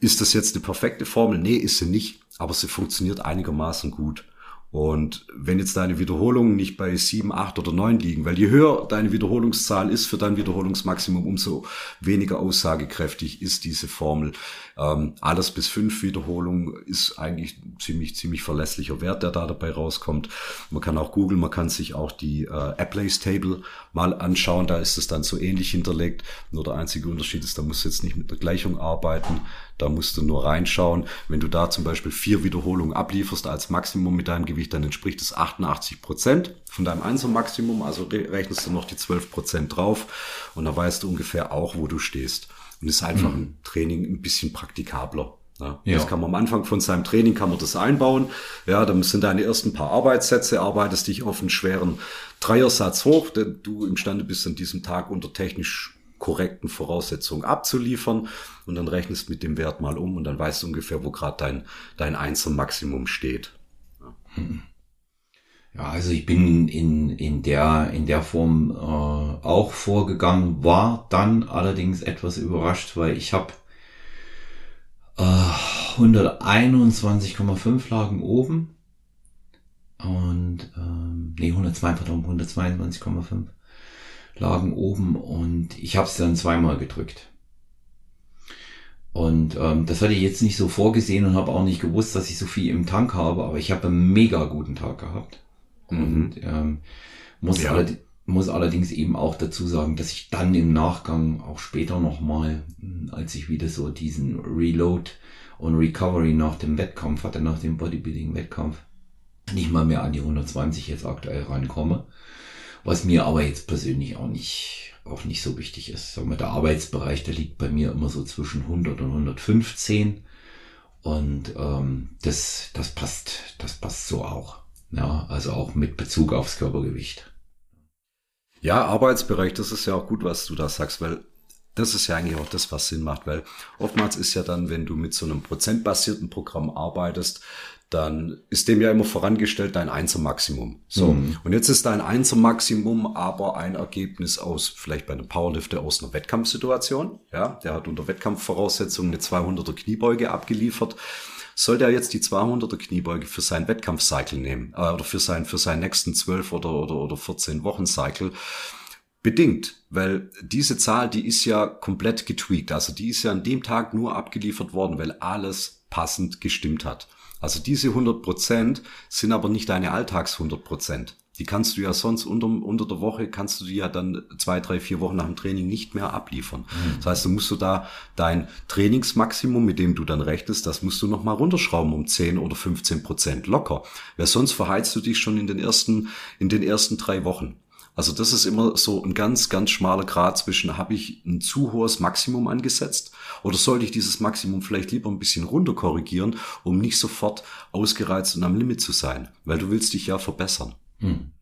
S2: Ist das jetzt eine perfekte Formel? Nee, ist sie nicht, aber sie funktioniert einigermaßen gut. Und wenn jetzt deine Wiederholungen nicht bei sieben, acht oder neun liegen, weil je höher deine Wiederholungszahl ist für dein Wiederholungsmaximum, umso weniger aussagekräftig ist diese Formel. Ähm, alles bis fünf Wiederholungen ist eigentlich ziemlich, ziemlich verlässlicher Wert, der da dabei rauskommt. Man kann auch googeln, man kann sich auch die äh, Applays Table mal anschauen, da ist es dann so ähnlich hinterlegt. Nur der einzige Unterschied ist, da musst du jetzt nicht mit der Gleichung arbeiten, da musst du nur reinschauen. Wenn du da zum Beispiel vier Wiederholungen ablieferst als Maximum mit deinem Gewicht, dann entspricht es 88 Prozent von deinem Einzelmaximum. Also rechnest du noch die 12 Prozent drauf und da weißt du ungefähr auch, wo du stehst. Und ist einfach mhm. ein Training ein bisschen praktikabler. Ja, ja. Das kann man am Anfang von seinem Training kann man das einbauen. Ja, dann sind deine ersten paar Arbeitssätze, arbeitest dich auf einen schweren Dreiersatz hoch, denn du imstande bist an diesem Tag unter technisch korrekten Voraussetzungen abzuliefern und dann rechnest mit dem Wert mal um und dann weißt du ungefähr, wo gerade dein, dein Einzelmaximum steht.
S1: Ja. ja, also ich bin in, in, der, in der Form äh, auch vorgegangen, war dann allerdings etwas überrascht, weil ich habe äh, 121,5 lagen oben und ähm, nee 102 pardon 122,5 lagen oben und ich habe es dann zweimal gedrückt. Und ähm, das hatte ich jetzt nicht so vorgesehen und habe auch nicht gewusst, dass ich so viel im Tank habe, aber ich habe einen mega guten Tag gehabt. Mhm. Und ähm, muss, ja. allerd muss allerdings eben auch dazu sagen, dass ich dann im Nachgang auch später nochmal, hm, als ich wieder so diesen Reload und Recovery nach dem Wettkampf hatte, nach dem Bodybuilding-Wettkampf, nicht mal mehr an die 120 jetzt aktuell rankomme. Was mir aber jetzt persönlich auch nicht, auch nicht so wichtig ist. Sagen wir, der Arbeitsbereich, der liegt bei mir immer so zwischen 100 und 115. Und ähm, das, das passt, das passt so auch. Ja, also auch mit Bezug aufs Körpergewicht.
S2: Ja, Arbeitsbereich, das ist ja auch gut, was du da sagst, weil das ist ja eigentlich auch das, was Sinn macht, weil oftmals ist ja dann, wenn du mit so einem prozentbasierten Programm arbeitest, dann ist dem ja immer vorangestellt dein Einzelmaximum. So. Mhm. Und jetzt ist dein Einzelmaximum aber ein Ergebnis aus, vielleicht bei einem Powerlifter aus einer Wettkampfsituation. Ja, der hat unter Wettkampfvoraussetzungen eine 200er Kniebeuge abgeliefert. Soll der jetzt die 200er Kniebeuge für seinen Wettkampfcycle nehmen, äh, oder für seinen, für seinen nächsten 12 oder, oder, oder 14 Wochen Cycle? Bedingt, weil diese Zahl, die ist ja komplett getweakt. Also die ist ja an dem Tag nur abgeliefert worden, weil alles passend gestimmt hat. Also diese 100 Prozent sind aber nicht deine Alltags 100 Prozent. Die kannst du ja sonst unter, unter der Woche, kannst du die ja dann zwei, drei, vier Wochen nach dem Training nicht mehr abliefern. Mhm. Das heißt, du musst du da dein Trainingsmaximum, mit dem du dann rechnest, das musst du nochmal runterschrauben um 10 oder 15 Prozent locker. Weil sonst verheizt du dich schon in den ersten, in den ersten drei Wochen. Also das ist immer so ein ganz, ganz schmaler Grad zwischen, habe ich ein zu hohes Maximum angesetzt oder sollte ich dieses Maximum vielleicht lieber ein bisschen runter korrigieren, um nicht sofort ausgereizt und am Limit zu sein, weil du willst dich ja verbessern.
S1: Hm.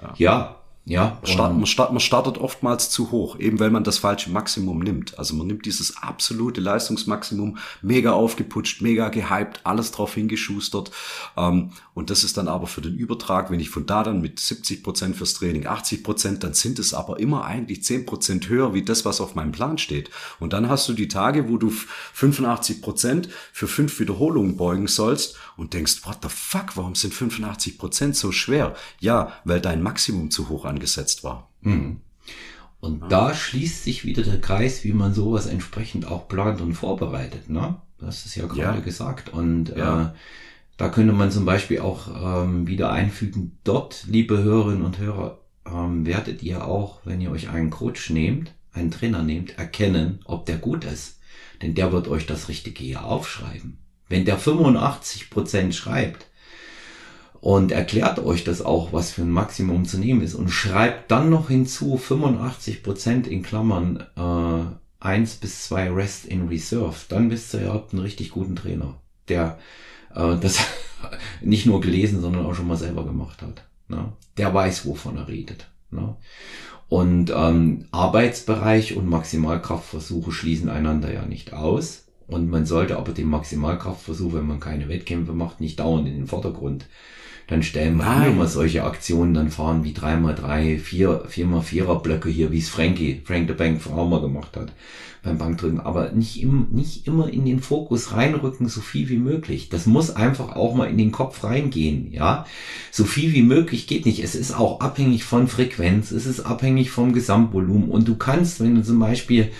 S1: Ja. ja, ja.
S2: Start, man, start, man startet oftmals zu hoch, eben weil man das falsche Maximum nimmt. Also man nimmt dieses absolute Leistungsmaximum, mega aufgeputscht, mega gehypt, alles drauf hingeschustert. Ähm, und das ist dann aber für den Übertrag, wenn ich von da dann mit 70 Prozent fürs Training, 80 Prozent, dann sind es aber immer eigentlich 10 Prozent höher wie das, was auf meinem Plan steht. Und dann hast du die Tage, wo du 85 Prozent für fünf Wiederholungen beugen sollst und denkst, what the fuck, warum sind 85 Prozent so schwer? Ja, weil dein Maximum zu hoch angesetzt war.
S1: Mhm. Und ja. da schließt sich wieder der Kreis, wie man sowas entsprechend auch plant und vorbereitet. Ne? Hast es ja gerade ja. gesagt. Und ja. äh, da könnte man zum Beispiel auch ähm, wieder einfügen, dort, liebe Hörerinnen und Hörer, ähm, werdet ihr auch, wenn ihr euch einen Coach nehmt, einen Trainer nehmt, erkennen, ob der gut ist. Denn der wird euch das Richtige hier aufschreiben. Wenn der 85 Prozent schreibt, und erklärt euch das auch, was für ein Maximum zu nehmen ist und schreibt dann noch hinzu 85 Prozent in Klammern äh, 1 bis 2 Rest in Reserve, dann wisst ihr, ihr habt einen richtig guten Trainer, der äh, das nicht nur gelesen, sondern auch schon mal selber gemacht hat. Ne? Der weiß, wovon er redet. Ne? Und ähm, Arbeitsbereich und Maximalkraftversuche schließen einander ja nicht aus. Und man sollte aber den Maximalkraftversuch, wenn man keine Wettkämpfe macht, nicht dauernd in den Vordergrund dann stellen wir immer solche Aktionen, dann fahren wie 3x3, 4, 4x4er Blöcke hier, wie es Frankie, Frank the Bank Fraumer gemacht hat beim Bankdrücken, aber nicht, im, nicht immer in den Fokus reinrücken, so viel wie möglich. Das muss einfach auch mal in den Kopf reingehen, ja. So viel wie möglich geht nicht. Es ist auch abhängig von Frequenz, es ist abhängig vom Gesamtvolumen und du kannst, wenn du zum Beispiel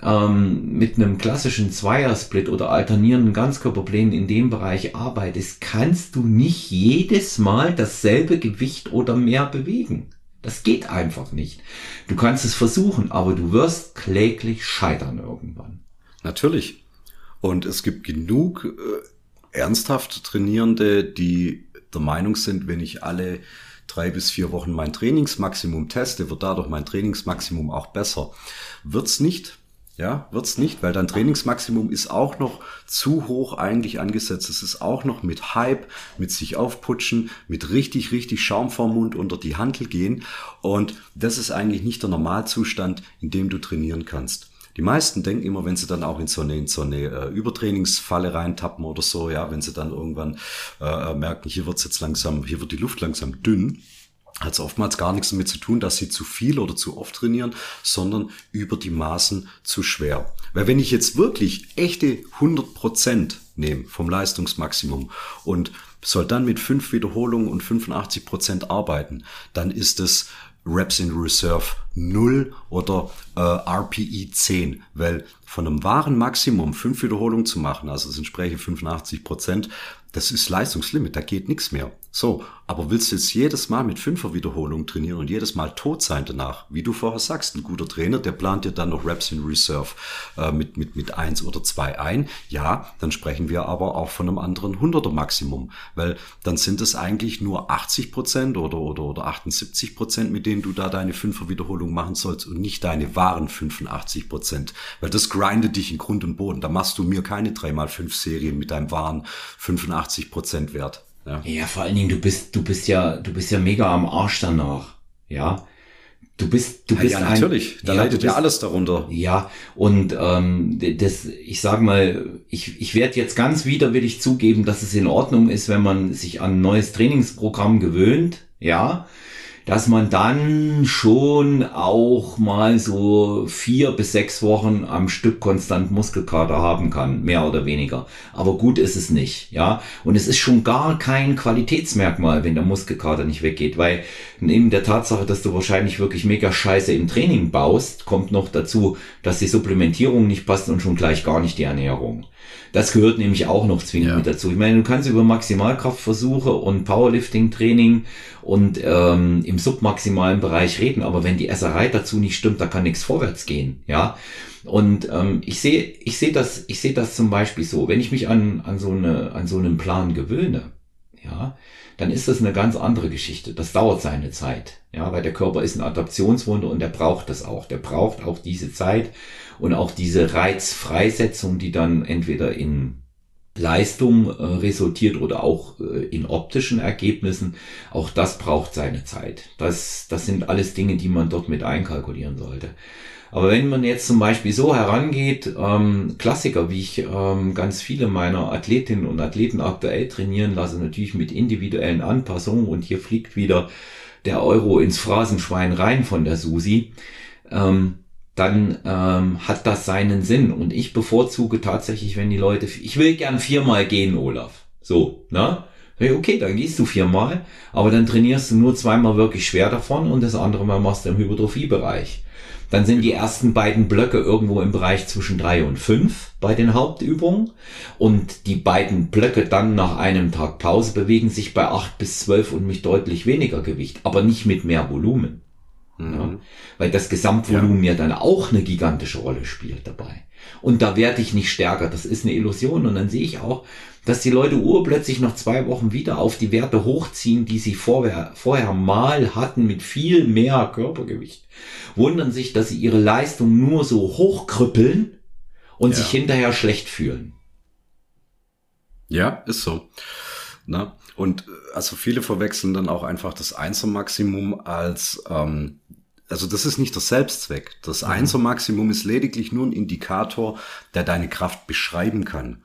S1: ähm, mit einem klassischen Zweiersplit oder alternierenden Ganzkörperplänen in dem Bereich arbeitest, kannst du nicht jedes Mal dasselbe Gewicht oder mehr bewegen. Das geht einfach nicht. Du kannst es versuchen, aber du wirst kläglich scheitern irgendwann.
S2: Natürlich. Und es gibt genug äh, ernsthaft Trainierende, die der Meinung sind, wenn ich alle drei bis vier Wochen mein Trainingsmaximum teste, wird dadurch mein Trainingsmaximum auch besser. Wird's nicht, Ja, wird's nicht, weil dein Trainingsmaximum ist auch noch zu hoch eigentlich angesetzt. Es ist auch noch mit Hype, mit sich aufputschen, mit richtig, richtig Schaum vorm Mund unter die Handel gehen. Und das ist eigentlich nicht der Normalzustand, in dem du trainieren kannst. Die meisten denken immer, wenn sie dann auch in so eine, in so eine äh, Übertrainingsfalle reintappen oder so, ja, wenn sie dann irgendwann äh, merken, hier wird's jetzt langsam, hier wird die Luft langsam dünn, hat es oftmals gar nichts damit zu tun, dass sie zu viel oder zu oft trainieren, sondern über die Maßen zu schwer. Weil wenn ich jetzt wirklich echte 100 Prozent nehme vom Leistungsmaximum und soll dann mit fünf Wiederholungen und 85 Prozent arbeiten, dann ist es Reps in Reserve 0 oder äh, RPE 10, weil von einem wahren Maximum fünf Wiederholungen zu machen, also es entspreche 85 Prozent, das ist Leistungslimit, da geht nichts mehr. So, aber willst du jetzt jedes Mal mit fünfer Wiederholung trainieren und jedes Mal tot sein danach? Wie du vorher sagst, ein guter Trainer, der plant dir dann noch Reps in Reserve äh, mit, mit, mit eins oder zwei ein. Ja, dann sprechen wir aber auch von einem anderen 100er Maximum, weil dann sind es eigentlich nur 80 Prozent oder, oder, oder 78 Prozent, mit denen du da deine fünfer Wiederholung machen sollst und nicht deine wahren 85 Prozent, weil das grindet dich in Grund und Boden. Da machst du mir keine 3x5 Serien mit deinem wahren 85 Prozent Wert.
S1: Ja. ja, vor allen Dingen, du bist, du bist ja, du bist ja mega am Arsch danach. Ja. Du bist, du bist
S2: ja, natürlich. Ein, da ja, leidet bist, ja alles darunter.
S1: Ja, und ähm, das, ich sag mal, ich, ich werde jetzt ganz widerwillig zugeben, dass es in Ordnung ist, wenn man sich an ein neues Trainingsprogramm gewöhnt. Ja, dass man dann schon auch mal so vier bis sechs Wochen am Stück konstant Muskelkater haben kann, mehr oder weniger. Aber gut ist es nicht, ja. Und es ist schon gar kein Qualitätsmerkmal, wenn der Muskelkater nicht weggeht, weil neben der Tatsache, dass du wahrscheinlich wirklich mega Scheiße im Training baust, kommt noch dazu, dass die Supplementierung nicht passt und schon gleich gar nicht die Ernährung. Das gehört nämlich auch noch zwingend ja. mit dazu. Ich meine, du kannst über Maximalkraftversuche und Powerlifting-Training und ähm, im submaximalen Bereich reden, aber wenn die Esserei dazu nicht stimmt, da kann nichts vorwärts gehen, ja. Und ähm, ich sehe, ich sehe das, ich sehe das zum Beispiel so, wenn ich mich an an so eine an so einen Plan gewöhne, ja, dann ist das eine ganz andere Geschichte. Das dauert seine Zeit, ja, weil der Körper ist ein Adaptionswunder und der braucht das auch. Der braucht auch diese Zeit und auch diese Reizfreisetzung, die dann entweder in Leistung äh, resultiert oder auch äh, in optischen Ergebnissen, auch das braucht seine Zeit. Das, das sind alles Dinge, die man dort mit einkalkulieren sollte. Aber wenn man jetzt zum Beispiel so herangeht, ähm, Klassiker, wie ich ähm, ganz viele meiner Athletinnen und Athleten aktuell trainieren lasse, natürlich mit individuellen Anpassungen und hier fliegt wieder der Euro ins Phrasenschwein rein von der Susi, ähm, dann ähm, hat das seinen Sinn. Und ich bevorzuge tatsächlich, wenn die Leute, ich will gern viermal gehen, Olaf. So, ne? Okay, dann gehst du viermal, aber dann trainierst du nur zweimal wirklich schwer davon und das andere Mal machst du im Hypertrophiebereich. Dann sind die ersten beiden Blöcke irgendwo im Bereich zwischen drei und fünf bei den Hauptübungen. Und die beiden Blöcke dann nach einem Tag Pause bewegen sich bei acht bis zwölf und mit deutlich weniger Gewicht, aber nicht mit mehr Volumen. Mhm. Ja, weil das Gesamtvolumen ja. ja dann auch eine gigantische Rolle spielt dabei. Und da werde ich nicht stärker. Das ist eine Illusion. Und dann sehe ich auch, dass die Leute urplötzlich noch zwei Wochen wieder auf die Werte hochziehen, die sie vorher, vorher mal hatten mit viel mehr Körpergewicht. Wundern sich, dass sie ihre Leistung nur so hochkrüppeln und ja. sich hinterher schlecht fühlen.
S2: Ja, ist so. Na, und äh, also viele verwechseln dann auch einfach das Einser-Maximum als, ähm, also das ist nicht der Selbstzweck. Das mhm. Einser-Maximum ist lediglich nur ein Indikator, der deine Kraft beschreiben kann.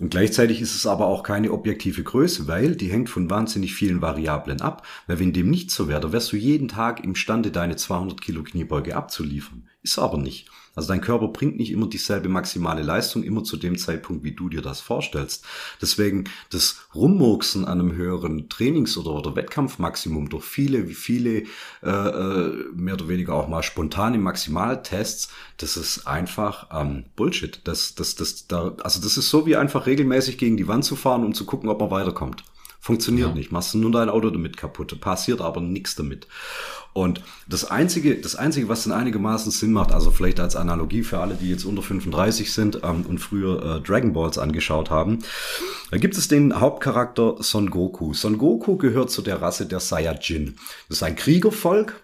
S2: Und gleichzeitig ist es aber auch keine objektive Größe, weil die hängt von wahnsinnig vielen Variablen ab. Weil wenn dem nicht so wäre, dann wärst du jeden Tag imstande, deine 200 Kilo Kniebeuge abzuliefern. Ist aber nicht. Also dein Körper bringt nicht immer dieselbe maximale Leistung, immer zu dem Zeitpunkt, wie du dir das vorstellst. Deswegen das Rummurksen an einem höheren Trainings- oder, oder Wettkampfmaximum durch viele, wie viele äh, äh, mehr oder weniger auch mal spontane Maximaltests, das ist einfach ähm, Bullshit. Das, das, das, da, also das ist so wie einfach regelmäßig gegen die Wand zu fahren, um zu gucken, ob man weiterkommt. Funktioniert ja. nicht. Machst du nur dein Auto damit kaputt. Passiert aber nichts damit. Und das einzige, das einzige, was dann einigermaßen Sinn macht, also vielleicht als Analogie für alle, die jetzt unter 35 sind ähm, und früher äh, Dragon Balls angeschaut haben, da gibt es den Hauptcharakter Son Goku. Son Goku gehört zu der Rasse der Saiyajin. Das ist ein Kriegervolk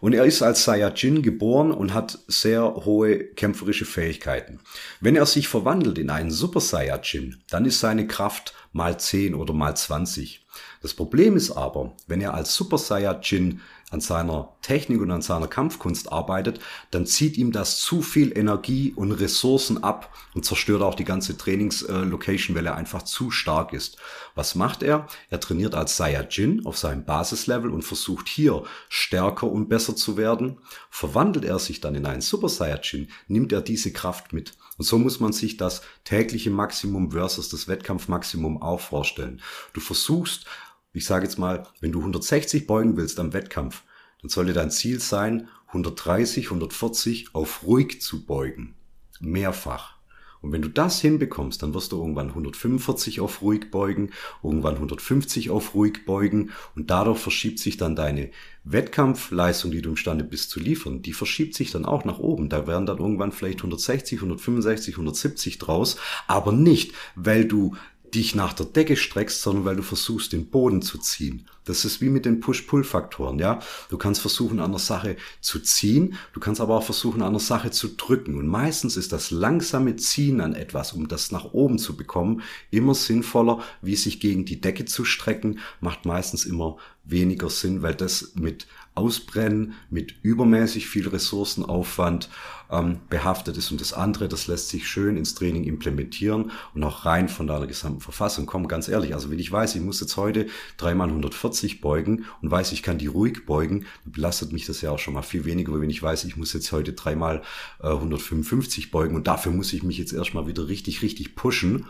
S2: Und er ist als Saiyajin geboren und hat sehr hohe kämpferische Fähigkeiten. Wenn er sich verwandelt in einen Super Saiyajin, dann ist seine Kraft mal 10 oder mal 20. Das Problem ist aber, wenn er als Super Saiyajin an seiner Technik und an seiner Kampfkunst arbeitet, dann zieht ihm das zu viel Energie und Ressourcen ab und zerstört auch die ganze Trainingslocation, weil er einfach zu stark ist. Was macht er? Er trainiert als Saiyajin auf seinem Basislevel und versucht hier stärker und besser zu werden. Verwandelt er sich dann in einen Super Saiyajin, nimmt er diese Kraft mit. Und so muss man sich das tägliche Maximum versus das Wettkampfmaximum auch vorstellen. Du versuchst ich sage jetzt mal, wenn du 160 beugen willst am Wettkampf, dann sollte dein Ziel sein, 130, 140 auf ruhig zu beugen. Mehrfach. Und wenn du das hinbekommst, dann wirst du irgendwann 145 auf ruhig beugen, irgendwann 150 auf ruhig beugen und dadurch verschiebt sich dann deine Wettkampfleistung, die du imstande bist zu liefern, die verschiebt sich dann auch nach oben. Da werden dann irgendwann vielleicht 160, 165, 170 draus, aber nicht, weil du dich nach der Decke streckst, sondern weil du versuchst, den Boden zu ziehen. Das ist wie mit den Push-Pull-Faktoren, ja. Du kannst versuchen, an der Sache zu ziehen, du kannst aber auch versuchen, an der Sache zu drücken. Und meistens ist das langsame Ziehen an etwas, um das nach oben zu bekommen, immer sinnvoller, wie sich gegen die Decke zu strecken, macht meistens immer weniger Sinn, weil das mit Ausbrennen, mit übermäßig viel Ressourcenaufwand ähm, behaftet ist. Und das andere, das lässt sich schön ins Training implementieren und auch rein von deiner gesamten Verfassung. Komm, ganz ehrlich, also wenn ich weiß, ich muss jetzt heute dreimal 140 beugen und weiß, ich kann die ruhig beugen, dann belastet mich das ja auch schon mal viel weniger, wenn ich weiß, ich muss jetzt heute dreimal äh, 155 beugen und dafür muss ich mich jetzt erstmal wieder richtig, richtig pushen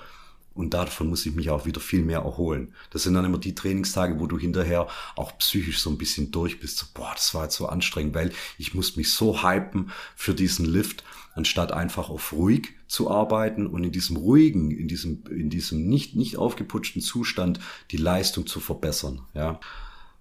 S2: und davon muss ich mich auch wieder viel mehr erholen. Das sind dann immer die Trainingstage, wo du hinterher auch psychisch so ein bisschen durch bist. So, boah, das war jetzt so anstrengend, weil ich muss mich so hypen für diesen Lift, anstatt einfach auf ruhig zu arbeiten und in diesem ruhigen, in diesem, in diesem nicht, nicht aufgeputschten Zustand die Leistung zu verbessern, ja.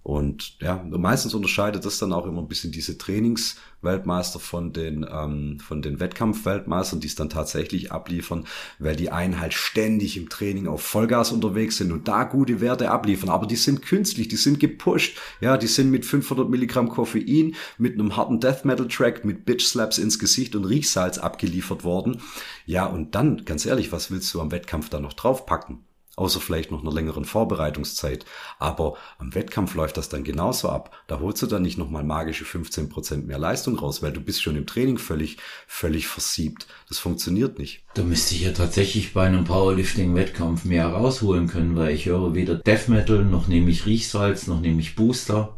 S2: Und ja, meistens unterscheidet das dann auch immer ein bisschen diese Trainingsweltmeister von den, ähm, von den Wettkampfweltmeistern, die es dann tatsächlich abliefern, weil die einen halt ständig im Training auf Vollgas unterwegs sind und da gute Werte abliefern. Aber die sind künstlich, die sind gepusht. Ja, die sind mit 500 Milligramm Koffein, mit einem harten Death Metal Track, mit Bitch Slaps ins Gesicht und Riechsalz abgeliefert worden. Ja, und dann, ganz ehrlich, was willst du am Wettkampf da noch draufpacken? Außer vielleicht noch einer längeren Vorbereitungszeit. Aber am Wettkampf läuft das dann genauso ab. Da holst du dann nicht nochmal magische 15 Prozent mehr Leistung raus, weil du bist schon im Training völlig, völlig versiebt. Das funktioniert nicht.
S1: Da müsste ich ja tatsächlich bei einem Powerlifting-Wettkampf mehr rausholen können, weil ich höre weder Death Metal, noch nehme ich Riechsalz, noch nehme ich Booster.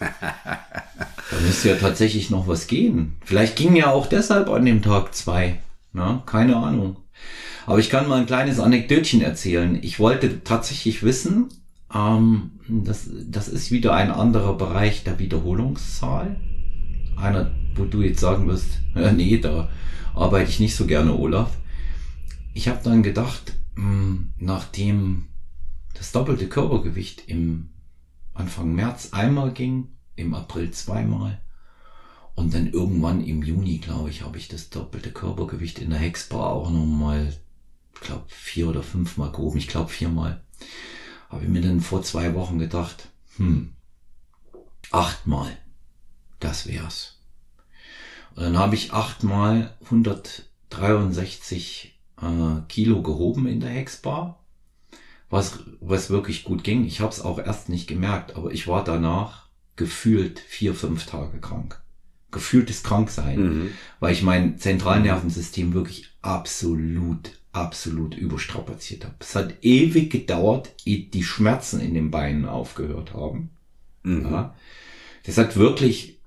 S1: da müsste ja tatsächlich noch was gehen. Vielleicht ging ja auch deshalb an dem Tag zwei. Na, keine Ahnung. Aber ich kann mal ein kleines Anekdötchen erzählen. Ich wollte tatsächlich wissen, ähm, das, das ist wieder ein anderer Bereich der Wiederholungszahl. Einer, wo du jetzt sagen wirst, äh, nee, da arbeite ich nicht so gerne, Olaf. Ich habe dann gedacht, mh, hm, nachdem das doppelte Körpergewicht im Anfang März einmal ging, im April zweimal und dann irgendwann im Juni, glaube ich, habe ich das doppelte Körpergewicht in der Hexbar auch nochmal ich glaube, vier oder fünfmal gehoben, ich glaube viermal, habe ich mir dann vor zwei Wochen gedacht, hm, achtmal, das wär's. Und dann habe ich achtmal 163 äh, Kilo gehoben in der Hexbar, was, was wirklich gut ging. Ich habe es auch erst nicht gemerkt, aber ich war danach gefühlt vier, fünf Tage krank. Gefühltes Kranksein, mhm. weil ich mein Zentralnervensystem wirklich absolut absolut überstrapaziert habe. Es hat ewig gedauert, ehe die Schmerzen in den Beinen aufgehört haben. Mhm. Ja. Das hat wirklich,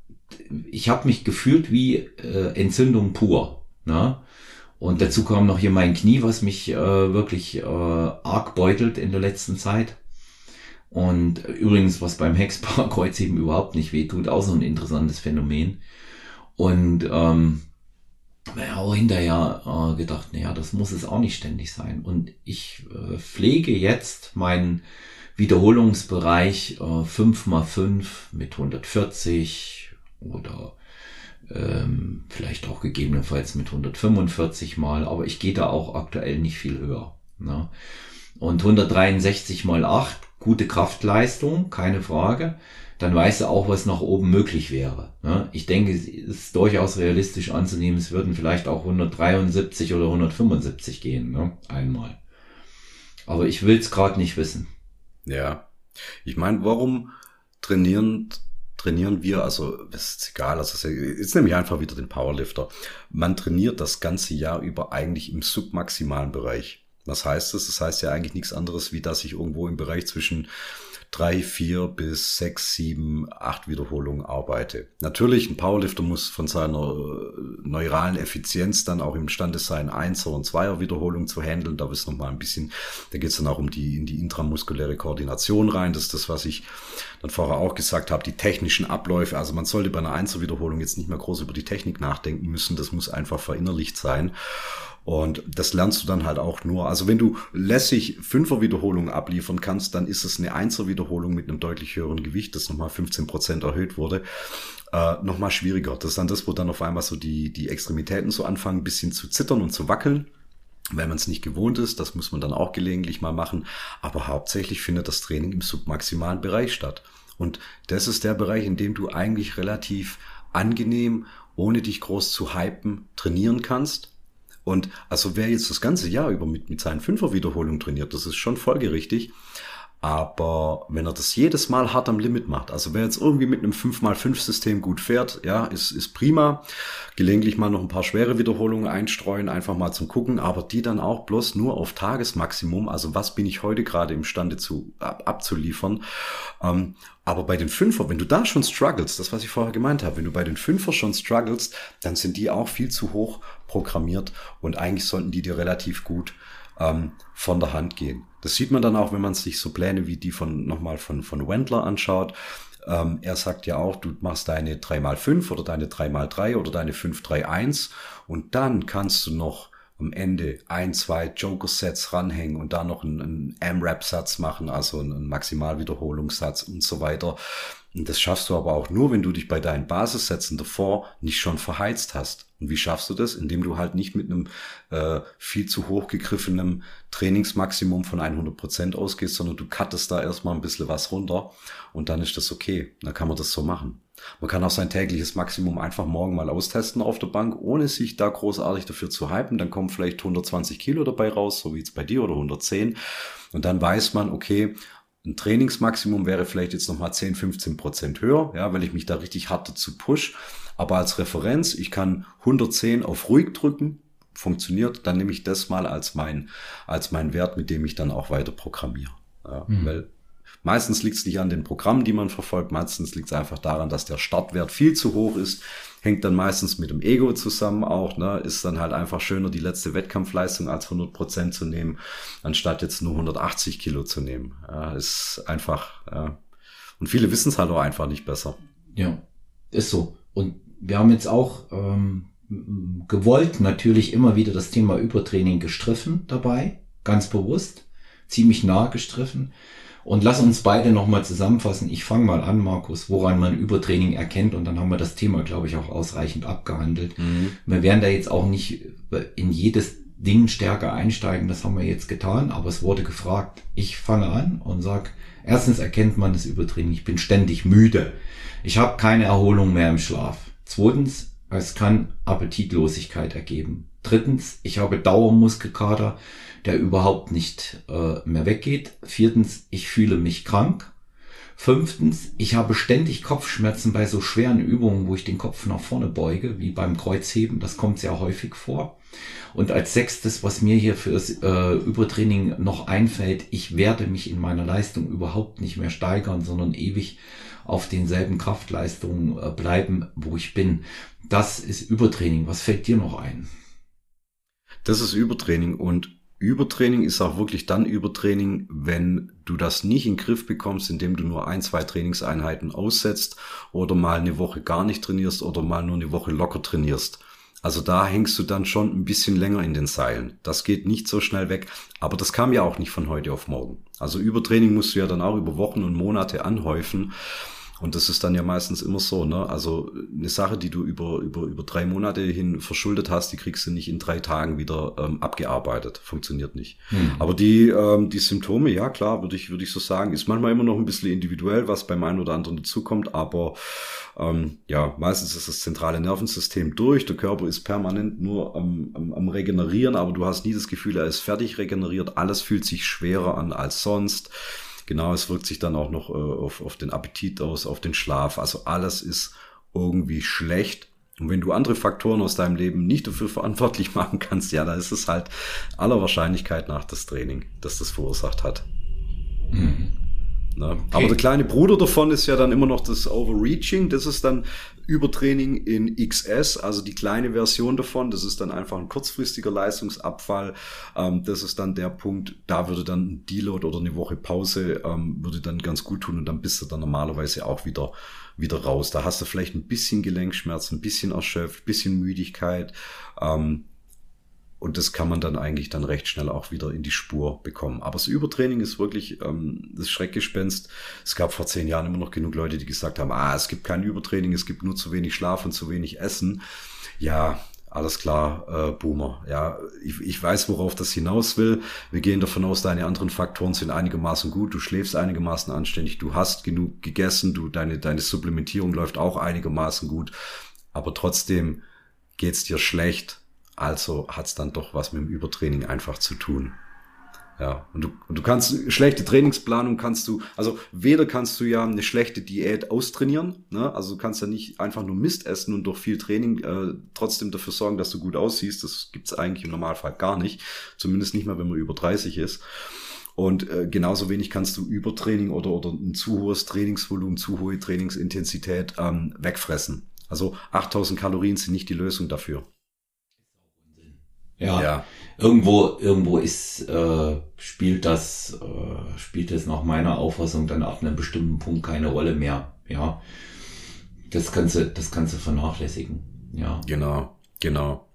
S1: ich habe mich gefühlt wie äh, Entzündung pur. Ne? Und dazu kam noch hier mein Knie, was mich äh, wirklich äh, arg beutelt in der letzten Zeit. Und übrigens, was beim Hexparkreuz eben überhaupt nicht wehtut, auch so ein interessantes Phänomen. Und ähm, ja auch hinterher äh, gedacht, naja, das muss es auch nicht ständig sein. Und ich äh, pflege jetzt meinen Wiederholungsbereich äh, 5 mal 5 mit 140 oder ähm, vielleicht auch gegebenenfalls mit 145 mal, aber ich gehe da auch aktuell nicht viel höher. Ne? Und 163 mal 8, gute Kraftleistung, keine Frage. dann weißt du auch, was nach oben möglich wäre. Ne? Ich denke, es ist durchaus realistisch anzunehmen, es würden vielleicht auch 173 oder 175 gehen, ne? einmal. Aber ich will es gerade nicht wissen.
S2: Ja. Ich meine, warum trainieren, trainieren wir, also ist egal, also jetzt nehme ich einfach wieder den Powerlifter. Man trainiert das ganze Jahr über eigentlich im submaximalen Bereich. Was heißt das? Das heißt ja eigentlich nichts anderes, wie dass ich irgendwo im Bereich zwischen drei, vier bis sechs, sieben, acht Wiederholungen arbeite. Natürlich, ein Powerlifter muss von seiner äh, neuralen Effizienz dann auch imstande sein, Einser- und Zweier Wiederholungen zu handeln. Da ist noch mal ein bisschen, da geht es dann auch um die, in die intramuskuläre Koordination rein. Das ist das, was ich dann vorher auch gesagt habe, die technischen Abläufe. Also man sollte bei einer Einser-Wiederholung jetzt nicht mehr groß über die Technik nachdenken müssen. Das muss einfach verinnerlicht sein. Und das lernst du dann halt auch nur. Also wenn du lässig Fünfer-Wiederholungen abliefern kannst, dann ist es eine Einser-Wiederholung mit einem deutlich höheren Gewicht, das nochmal 15 Prozent erhöht wurde, äh, nochmal schwieriger. Das ist dann das, wo dann auf einmal so die, die Extremitäten so anfangen, ein bisschen zu zittern und zu wackeln. Wenn man es nicht gewohnt ist, das muss man dann auch gelegentlich mal machen. Aber hauptsächlich findet das Training im submaximalen Bereich statt. Und das ist der Bereich, in dem du eigentlich relativ angenehm, ohne dich groß zu hypen, trainieren kannst und also wer jetzt das ganze Jahr über mit, mit seinen Fünfer-Wiederholungen trainiert, das ist schon folgerichtig. Aber wenn er das jedes Mal hart am Limit macht, also wer jetzt irgendwie mit einem 5x5-System gut fährt, ja, ist, ist prima. Gelegentlich mal noch ein paar schwere Wiederholungen einstreuen, einfach mal zum Gucken, aber die dann auch bloß nur auf Tagesmaximum, also was bin ich heute gerade imstande zu, ab, abzuliefern. Ähm, aber bei den Fünfer, wenn du da schon struggles, das was ich vorher gemeint habe, wenn du bei den Fünfer schon struggles, dann sind die auch viel zu hoch programmiert und eigentlich sollten die dir relativ gut ähm, von der Hand gehen. Das sieht man dann auch, wenn man sich so Pläne wie die von nochmal von, von Wendler anschaut. Ähm, er sagt ja auch, du machst deine 3x5 oder deine 3x3 oder deine 5-3-1 und dann kannst du noch am Ende ein, zwei Joker-Sets ranhängen und da noch einen, einen M-Rap-Satz machen, also einen Maximalwiederholungssatz und so weiter. Und das schaffst du aber auch nur, wenn du dich bei deinen Basissätzen davor nicht schon verheizt hast. Und wie schaffst du das? Indem du halt nicht mit einem äh, viel zu hoch gegriffenen Trainingsmaximum von 100 Prozent ausgehst, sondern du cuttest da erstmal ein bisschen was runter und dann ist das okay. Dann kann man das so machen. Man kann auch sein tägliches Maximum einfach morgen mal austesten auf der Bank, ohne sich da großartig dafür zu hypen. Dann kommen vielleicht 120 Kilo dabei raus, so wie jetzt bei dir oder 110. Und dann weiß man, okay, ein Trainingsmaximum wäre vielleicht jetzt nochmal 10, 15 Prozent höher, ja, weil ich mich da richtig hart dazu push. Aber als Referenz, ich kann 110 auf ruhig drücken, funktioniert, dann nehme ich das mal als mein, als mein Wert, mit dem ich dann auch weiter programmiere. Ja, mhm. Weil meistens liegt es nicht an den Programmen, die man verfolgt, meistens liegt es einfach daran, dass der Startwert viel zu hoch ist hängt dann meistens mit dem Ego zusammen auch, ne, ist dann halt einfach schöner, die letzte Wettkampfleistung als 100 Prozent zu nehmen, anstatt jetzt nur 180 Kilo zu nehmen. Ja, ist einfach, ja. Und viele wissen es halt auch einfach nicht besser.
S1: Ja, ist so. Und wir haben jetzt auch ähm, gewollt natürlich immer wieder das Thema Übertraining gestriffen dabei, ganz bewusst, ziemlich nah gestriffen. Und lass uns beide nochmal zusammenfassen. Ich fange mal an, Markus, woran man Übertraining erkennt. Und dann haben wir das Thema, glaube ich, auch ausreichend abgehandelt. Mhm. Wir werden da jetzt auch nicht in jedes Ding stärker einsteigen. Das haben wir jetzt getan. Aber es wurde gefragt. Ich fange an und sag, erstens erkennt man das Übertraining. Ich bin ständig müde. Ich habe keine Erholung mehr im Schlaf. Zweitens, es kann Appetitlosigkeit ergeben. Drittens, ich habe Dauermuskelkater der überhaupt nicht äh, mehr weggeht. Viertens, ich fühle mich krank. Fünftens, ich habe ständig Kopfschmerzen bei so schweren Übungen, wo ich den Kopf nach vorne beuge, wie beim Kreuzheben. Das kommt sehr häufig vor. Und als sechstes, was mir hier fürs äh, Übertraining noch einfällt, ich werde mich in meiner Leistung überhaupt nicht mehr steigern, sondern ewig auf denselben Kraftleistungen äh, bleiben, wo ich bin. Das ist Übertraining. Was fällt dir noch ein?
S2: Das ist Übertraining und Übertraining ist auch wirklich dann Übertraining, wenn du das nicht in den Griff bekommst, indem du nur ein, zwei Trainingseinheiten aussetzt oder mal eine Woche gar nicht trainierst oder mal nur eine Woche locker trainierst. Also da hängst du dann schon ein bisschen länger in den Seilen. Das geht nicht so schnell weg, aber das kam ja auch nicht von heute auf morgen. Also Übertraining musst du ja dann auch über Wochen und Monate anhäufen. Und das ist dann ja meistens immer so, ne? Also eine Sache, die du über, über, über drei Monate hin verschuldet hast, die kriegst du nicht in drei Tagen wieder ähm, abgearbeitet. Funktioniert nicht. Hm. Aber die, ähm, die Symptome, ja klar, würde ich, würde ich so sagen, ist manchmal immer noch ein bisschen individuell, was beim einen oder anderen dazukommt, aber ähm, ja, meistens ist das zentrale Nervensystem durch. Der Körper ist permanent nur am, am, am Regenerieren, aber du hast nie das Gefühl, er ist fertig regeneriert. Alles fühlt sich schwerer an als sonst. Genau, es wirkt sich dann auch noch äh, auf, auf den Appetit aus, auf den Schlaf. Also alles ist irgendwie schlecht. Und wenn du andere Faktoren aus deinem Leben nicht dafür verantwortlich machen kannst, ja, da ist es halt aller Wahrscheinlichkeit nach das Training, das das verursacht hat. Mhm. Ne? Okay. Aber der kleine Bruder davon ist ja dann immer noch das Overreaching. Das ist dann Übertraining in XS, also die kleine Version davon. Das ist dann einfach ein kurzfristiger Leistungsabfall. Ähm, das ist dann der Punkt, da würde dann ein Deload oder eine Woche Pause ähm, würde dann ganz gut tun und dann bist du dann normalerweise auch wieder wieder raus. Da hast du vielleicht ein bisschen Gelenkschmerzen, ein bisschen erschöpft, bisschen Müdigkeit. Ähm, und das kann man dann eigentlich dann recht schnell auch wieder in die Spur bekommen. Aber das Übertraining ist wirklich ähm, das Schreckgespenst. Es gab vor zehn Jahren immer noch genug Leute, die gesagt haben, ah, es gibt kein Übertraining, es gibt nur zu wenig Schlaf und zu wenig Essen. Ja, alles klar, äh, Boomer. Ja, ich, ich weiß, worauf das hinaus will. Wir gehen davon aus, deine anderen Faktoren sind einigermaßen gut. Du schläfst einigermaßen anständig. Du hast genug gegessen. Du, deine, deine Supplementierung läuft auch einigermaßen gut. Aber trotzdem geht's dir schlecht also hat es dann doch was mit dem Übertraining einfach zu tun. Ja, und du, und du kannst, schlechte Trainingsplanung kannst du, also weder kannst du ja eine schlechte Diät austrainieren, ne? also du kannst ja nicht einfach nur Mist essen und durch viel Training äh, trotzdem dafür sorgen, dass du gut aussiehst. Das gibt's eigentlich im Normalfall gar nicht, zumindest nicht mal, wenn man über 30 ist. Und äh, genauso wenig kannst du Übertraining oder, oder ein zu hohes Trainingsvolumen, zu hohe Trainingsintensität ähm, wegfressen. Also 8000 Kalorien sind nicht die Lösung dafür.
S1: Ja. ja. Irgendwo, irgendwo ist, äh, spielt das, äh, spielt das nach meiner Auffassung dann ab einem bestimmten Punkt keine Rolle mehr. Ja. Das kannst du, das kannst du vernachlässigen. Ja.
S2: Genau, genau.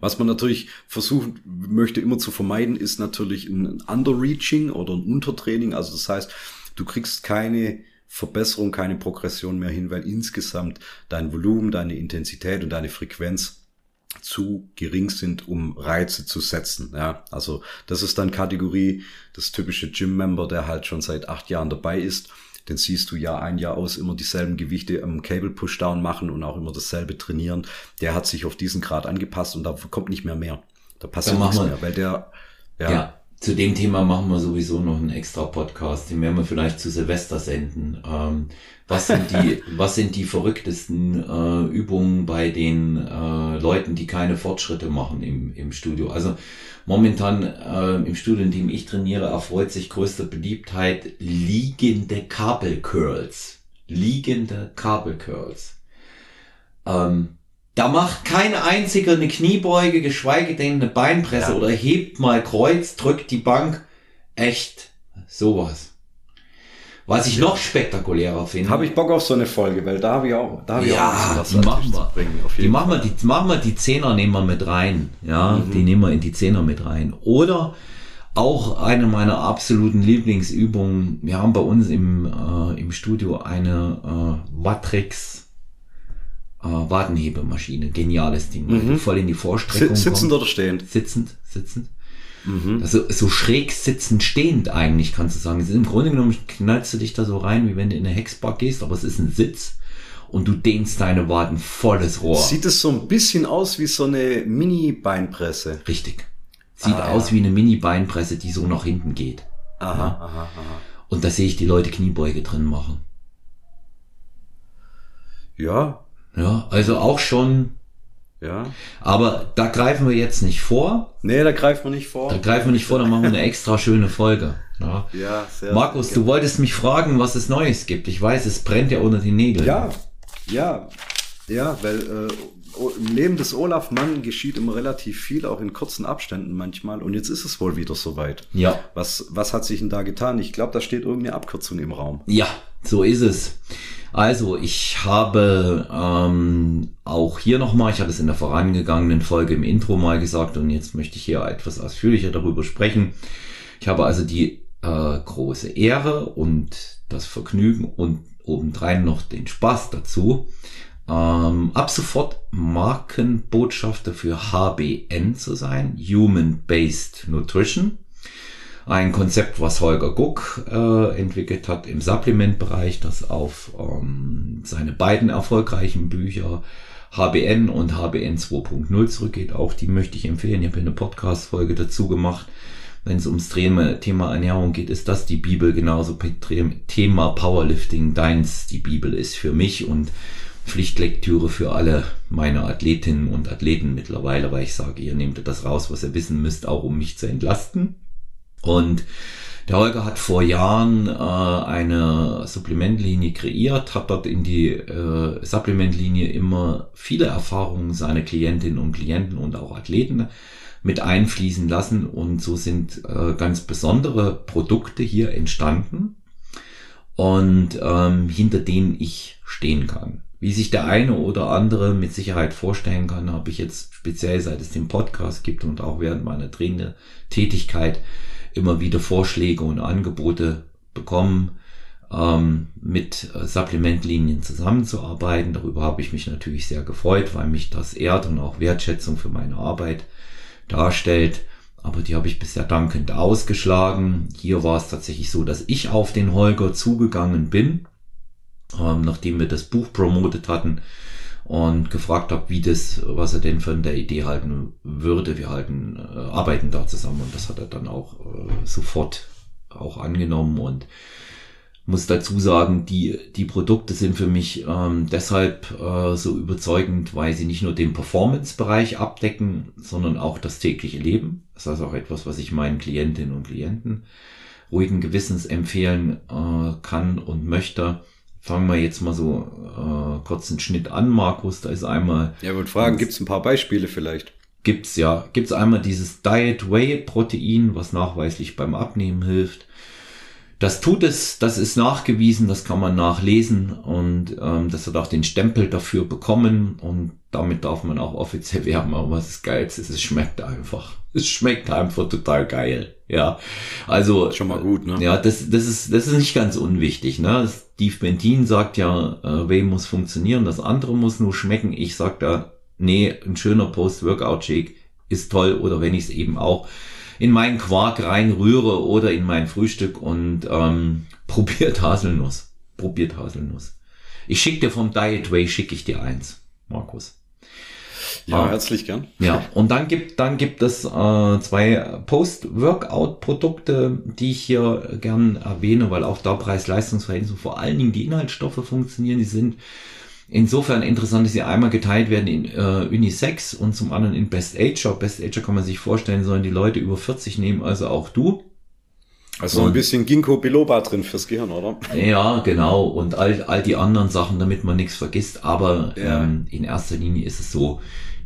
S2: Was man natürlich versuchen möchte immer zu vermeiden, ist natürlich ein Underreaching oder ein Untertraining. Also das heißt, du kriegst keine Verbesserung, keine Progression mehr hin, weil insgesamt dein Volumen, deine Intensität und deine Frequenz zu gering sind, um Reize zu setzen. Ja, also das ist dann Kategorie das typische Gym-Member, der halt schon seit acht Jahren dabei ist. Den siehst du ja ein Jahr aus immer dieselben Gewichte am Cable Pushdown machen und auch immer dasselbe trainieren. Der hat sich auf diesen Grad angepasst und da kommt nicht mehr mehr. Da passiert nichts mehr, weil der
S1: ja, ja zu dem Thema machen wir sowieso noch einen extra Podcast, den werden wir vielleicht zu Silvester senden. Ähm, was sind die, was sind die verrücktesten äh, Übungen bei den äh, Leuten, die keine Fortschritte machen im, im Studio? Also momentan äh, im Studio, in dem ich trainiere, erfreut sich größte Beliebtheit liegende Kabelcurls. Liegende Kabelcurls. Ähm, da macht kein einziger eine Kniebeuge, geschweige denn eine Beinpresse ja. oder hebt mal Kreuz, drückt die Bank. Echt sowas. Was ich noch spektakulärer finde.
S2: Habe ich Bock auf so eine Folge, weil da habe ich auch, da habe ich
S1: ja, auch die machen wir. Bringen, die machen wir, die machen wir, die Zehner nehmen wir mit rein. Ja, mhm. die nehmen wir in die Zehner mit rein. Oder auch eine meiner absoluten Lieblingsübungen. Wir haben bei uns im, äh, im Studio eine äh, Watrix äh, Wadenhebemaschine. Geniales Ding. Mhm. Voll in die Vorstreckung.
S2: Sitzend kommt. oder stehend?
S1: Sitzend, sitzend. Mhm. Also so schräg sitzend stehend eigentlich, kannst du sagen. Es ist Im Grunde genommen knallst du dich da so rein, wie wenn du in eine Hexbar gehst, aber es ist ein Sitz und du dehnst deine Waden volles Rohr.
S2: Sieht es so ein bisschen aus wie so eine Mini-Beinpresse.
S1: Richtig. Sieht ah, aus ja. wie eine Mini-Beinpresse, die so nach hinten geht. Aha, ja. aha, aha. Und da sehe ich die Leute Kniebeuge drin machen.
S2: Ja.
S1: Ja, also auch schon.
S2: Ja.
S1: Aber da greifen wir jetzt nicht vor.
S2: Nee, da greifen wir nicht vor.
S1: Da greifen wir nicht vor, dann machen wir eine extra schöne Folge. Ja,
S2: ja
S1: sehr Markus, sehr du wolltest mich fragen, was es Neues gibt. Ich weiß, es brennt ja unter die Nägel.
S2: Ja, ja, ja, weil äh, im Leben des Olaf Mann geschieht immer relativ viel, auch in kurzen Abständen manchmal. Und jetzt ist es wohl wieder soweit.
S1: Ja.
S2: Was, was hat sich denn da getan? Ich glaube, da steht irgendeine Abkürzung im Raum.
S1: Ja, so ist es. Also, ich habe ähm, auch hier nochmal, ich hatte es in der vorangegangenen Folge im Intro mal gesagt und jetzt möchte ich hier etwas ausführlicher darüber sprechen. Ich habe also die äh, große Ehre und das Vergnügen und obendrein noch den Spaß dazu, ähm, ab sofort Markenbotschafter für HBN zu sein, Human Based Nutrition. Ein Konzept, was Holger Guck äh, entwickelt hat im Supplement-Bereich, das auf ähm, seine beiden erfolgreichen Bücher HBN und HBN 2.0 zurückgeht. Auch die möchte ich empfehlen. Ich habe eine Podcast-Folge dazu gemacht. Wenn es ums Thema Ernährung geht, ist das die Bibel genauso Thema Powerlifting deins. Die Bibel ist für mich und Pflichtlektüre für alle meine Athletinnen und Athleten mittlerweile, weil ich sage, ihr nehmt das raus, was ihr wissen müsst, auch um mich zu entlasten. Und der Holger hat vor Jahren äh, eine Supplementlinie kreiert, hat dort in die äh, Supplementlinie immer viele Erfahrungen seiner Klientinnen und Klienten und auch Athleten mit einfließen lassen und so sind äh, ganz besondere Produkte hier entstanden und ähm, hinter denen ich stehen kann. Wie sich der eine oder andere mit Sicherheit vorstellen kann, habe ich jetzt speziell seit es den Podcast gibt und auch während meiner Trainertätigkeit immer wieder Vorschläge und Angebote bekommen, ähm, mit äh, Supplementlinien zusammenzuarbeiten. Darüber habe ich mich natürlich sehr gefreut, weil mich das ehrt und auch Wertschätzung für meine Arbeit darstellt. Aber die habe ich bisher dankend ausgeschlagen. Hier war es tatsächlich so, dass ich auf den Holger zugegangen bin, ähm, nachdem wir das Buch promotet hatten und gefragt habe, wie das, was er denn von der Idee halten würde. Wir halten, äh, arbeiten da zusammen und das hat er dann auch äh, sofort auch angenommen und muss dazu sagen, die, die Produkte sind für mich ähm, deshalb äh, so überzeugend, weil sie nicht nur den Performance-Bereich abdecken, sondern auch das tägliche Leben. Das ist auch etwas, was ich meinen Klientinnen und Klienten ruhigen Gewissens empfehlen äh, kann und möchte. Fangen wir jetzt mal so äh, kurz einen Schnitt an, Markus. Da ist einmal.
S2: Ja, würde fragen, gibt es ein paar Beispiele vielleicht?
S1: Gibt's ja. Gibt's einmal dieses Diet Whey Protein, was nachweislich beim Abnehmen hilft. Das tut es, das ist nachgewiesen, das kann man nachlesen und ähm, das hat auch den Stempel dafür bekommen und damit darf man auch offiziell werben. Aber was ist geil, ist, es schmeckt einfach. Es schmeckt einfach total geil. Ja, also
S2: schon mal gut, ne?
S1: Ja, das, das ist das ist nicht ganz unwichtig. Ne, Steve Bentin sagt ja, äh, Whey muss funktionieren, das andere muss nur schmecken. Ich sag da, nee, ein schöner Post-Workout-Shake ist toll oder wenn ich es eben auch in meinen Quark reinrühre oder in mein Frühstück und ähm, probiert Haselnuss. Probiert Haselnuss. Ich schicke dir vom Diet Way, schicke ich dir eins, Markus.
S2: Ja, ah, herzlich gern.
S1: Ja, und dann gibt, dann gibt es äh, zwei Post-Workout-Produkte, die ich hier gern erwähne, weil auch da Preis-Leistungs-Verhältnis und vor allen Dingen die Inhaltsstoffe funktionieren. Die sind insofern interessant, dass sie einmal geteilt werden in äh, Unisex und zum anderen in Best Ager. Best Ager kann man sich vorstellen, sollen die Leute über 40 nehmen, also auch du.
S2: Also und, ein bisschen Ginkgo biloba drin fürs Gehirn, oder?
S1: Ja, genau. Und all, all die anderen Sachen, damit man nichts vergisst. Aber ja. ähm, in erster Linie ist es so,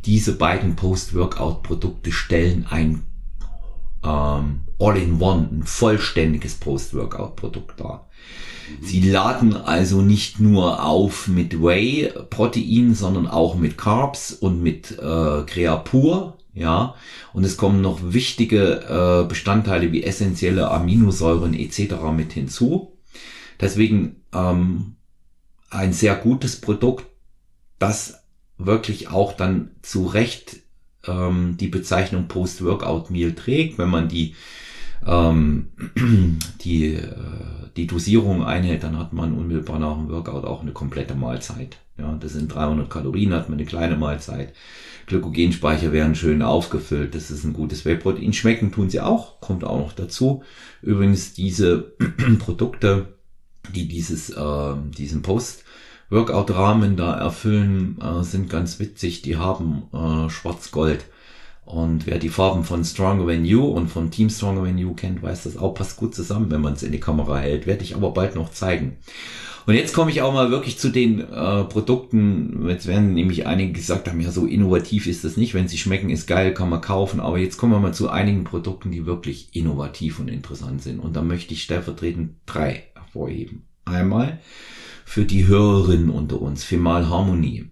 S1: diese beiden Post-Workout-Produkte stellen ein ähm, All-in-One, ein vollständiges Post-Workout-Produkt dar. Sie laden also nicht nur auf mit Whey-Protein, sondern auch mit Carbs und mit äh, Creapur. Ja, und es kommen noch wichtige äh, Bestandteile wie essentielle Aminosäuren etc. mit hinzu. Deswegen ähm, ein sehr gutes Produkt, das wirklich auch dann zu Recht ähm, die Bezeichnung Post-Workout-Meal trägt, wenn man die ähm, die, äh, die Dosierung einhält, dann hat man unmittelbar nach dem Workout auch eine komplette Mahlzeit. Ja, das sind 300 Kalorien, hat man eine kleine Mahlzeit. Glykogenspeicher werden schön aufgefüllt. Das ist ein gutes Whey-Protein. Schmecken tun sie auch, kommt auch noch dazu. Übrigens diese Produkte, die dieses, äh, diesen Post-Workout-Rahmen da erfüllen, äh, sind ganz witzig. Die haben äh, Schwarz-Gold und wer die Farben von Stronger Than You und von Team Stronger Than You kennt, weiß das auch, passt gut zusammen, wenn man es in die Kamera hält. Werde ich aber bald noch zeigen. Und jetzt komme ich auch mal wirklich zu den äh, Produkten. Jetzt werden nämlich einige gesagt haben, ja, so innovativ ist das nicht. Wenn sie schmecken, ist geil, kann man kaufen. Aber jetzt kommen wir mal zu einigen Produkten, die wirklich innovativ und interessant sind. Und da möchte ich stellvertretend drei hervorheben. Einmal für die Hörerinnen unter uns, Femal Harmonie.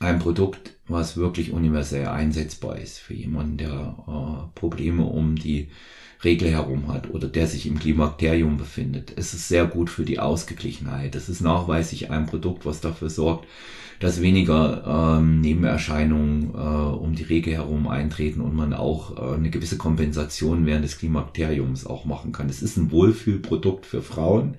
S1: Ein Produkt, was wirklich universell einsetzbar ist für jemanden, der äh, Probleme um die Regel herum hat oder der sich im Klimakterium befindet. Es ist sehr gut für die Ausgeglichenheit. Es ist nachweislich ein Produkt, was dafür sorgt, dass weniger ähm, Nebenerscheinungen äh, um die Regel herum eintreten und man auch äh, eine gewisse Kompensation während des Klimakteriums auch machen kann. Es ist ein Wohlfühlprodukt für Frauen.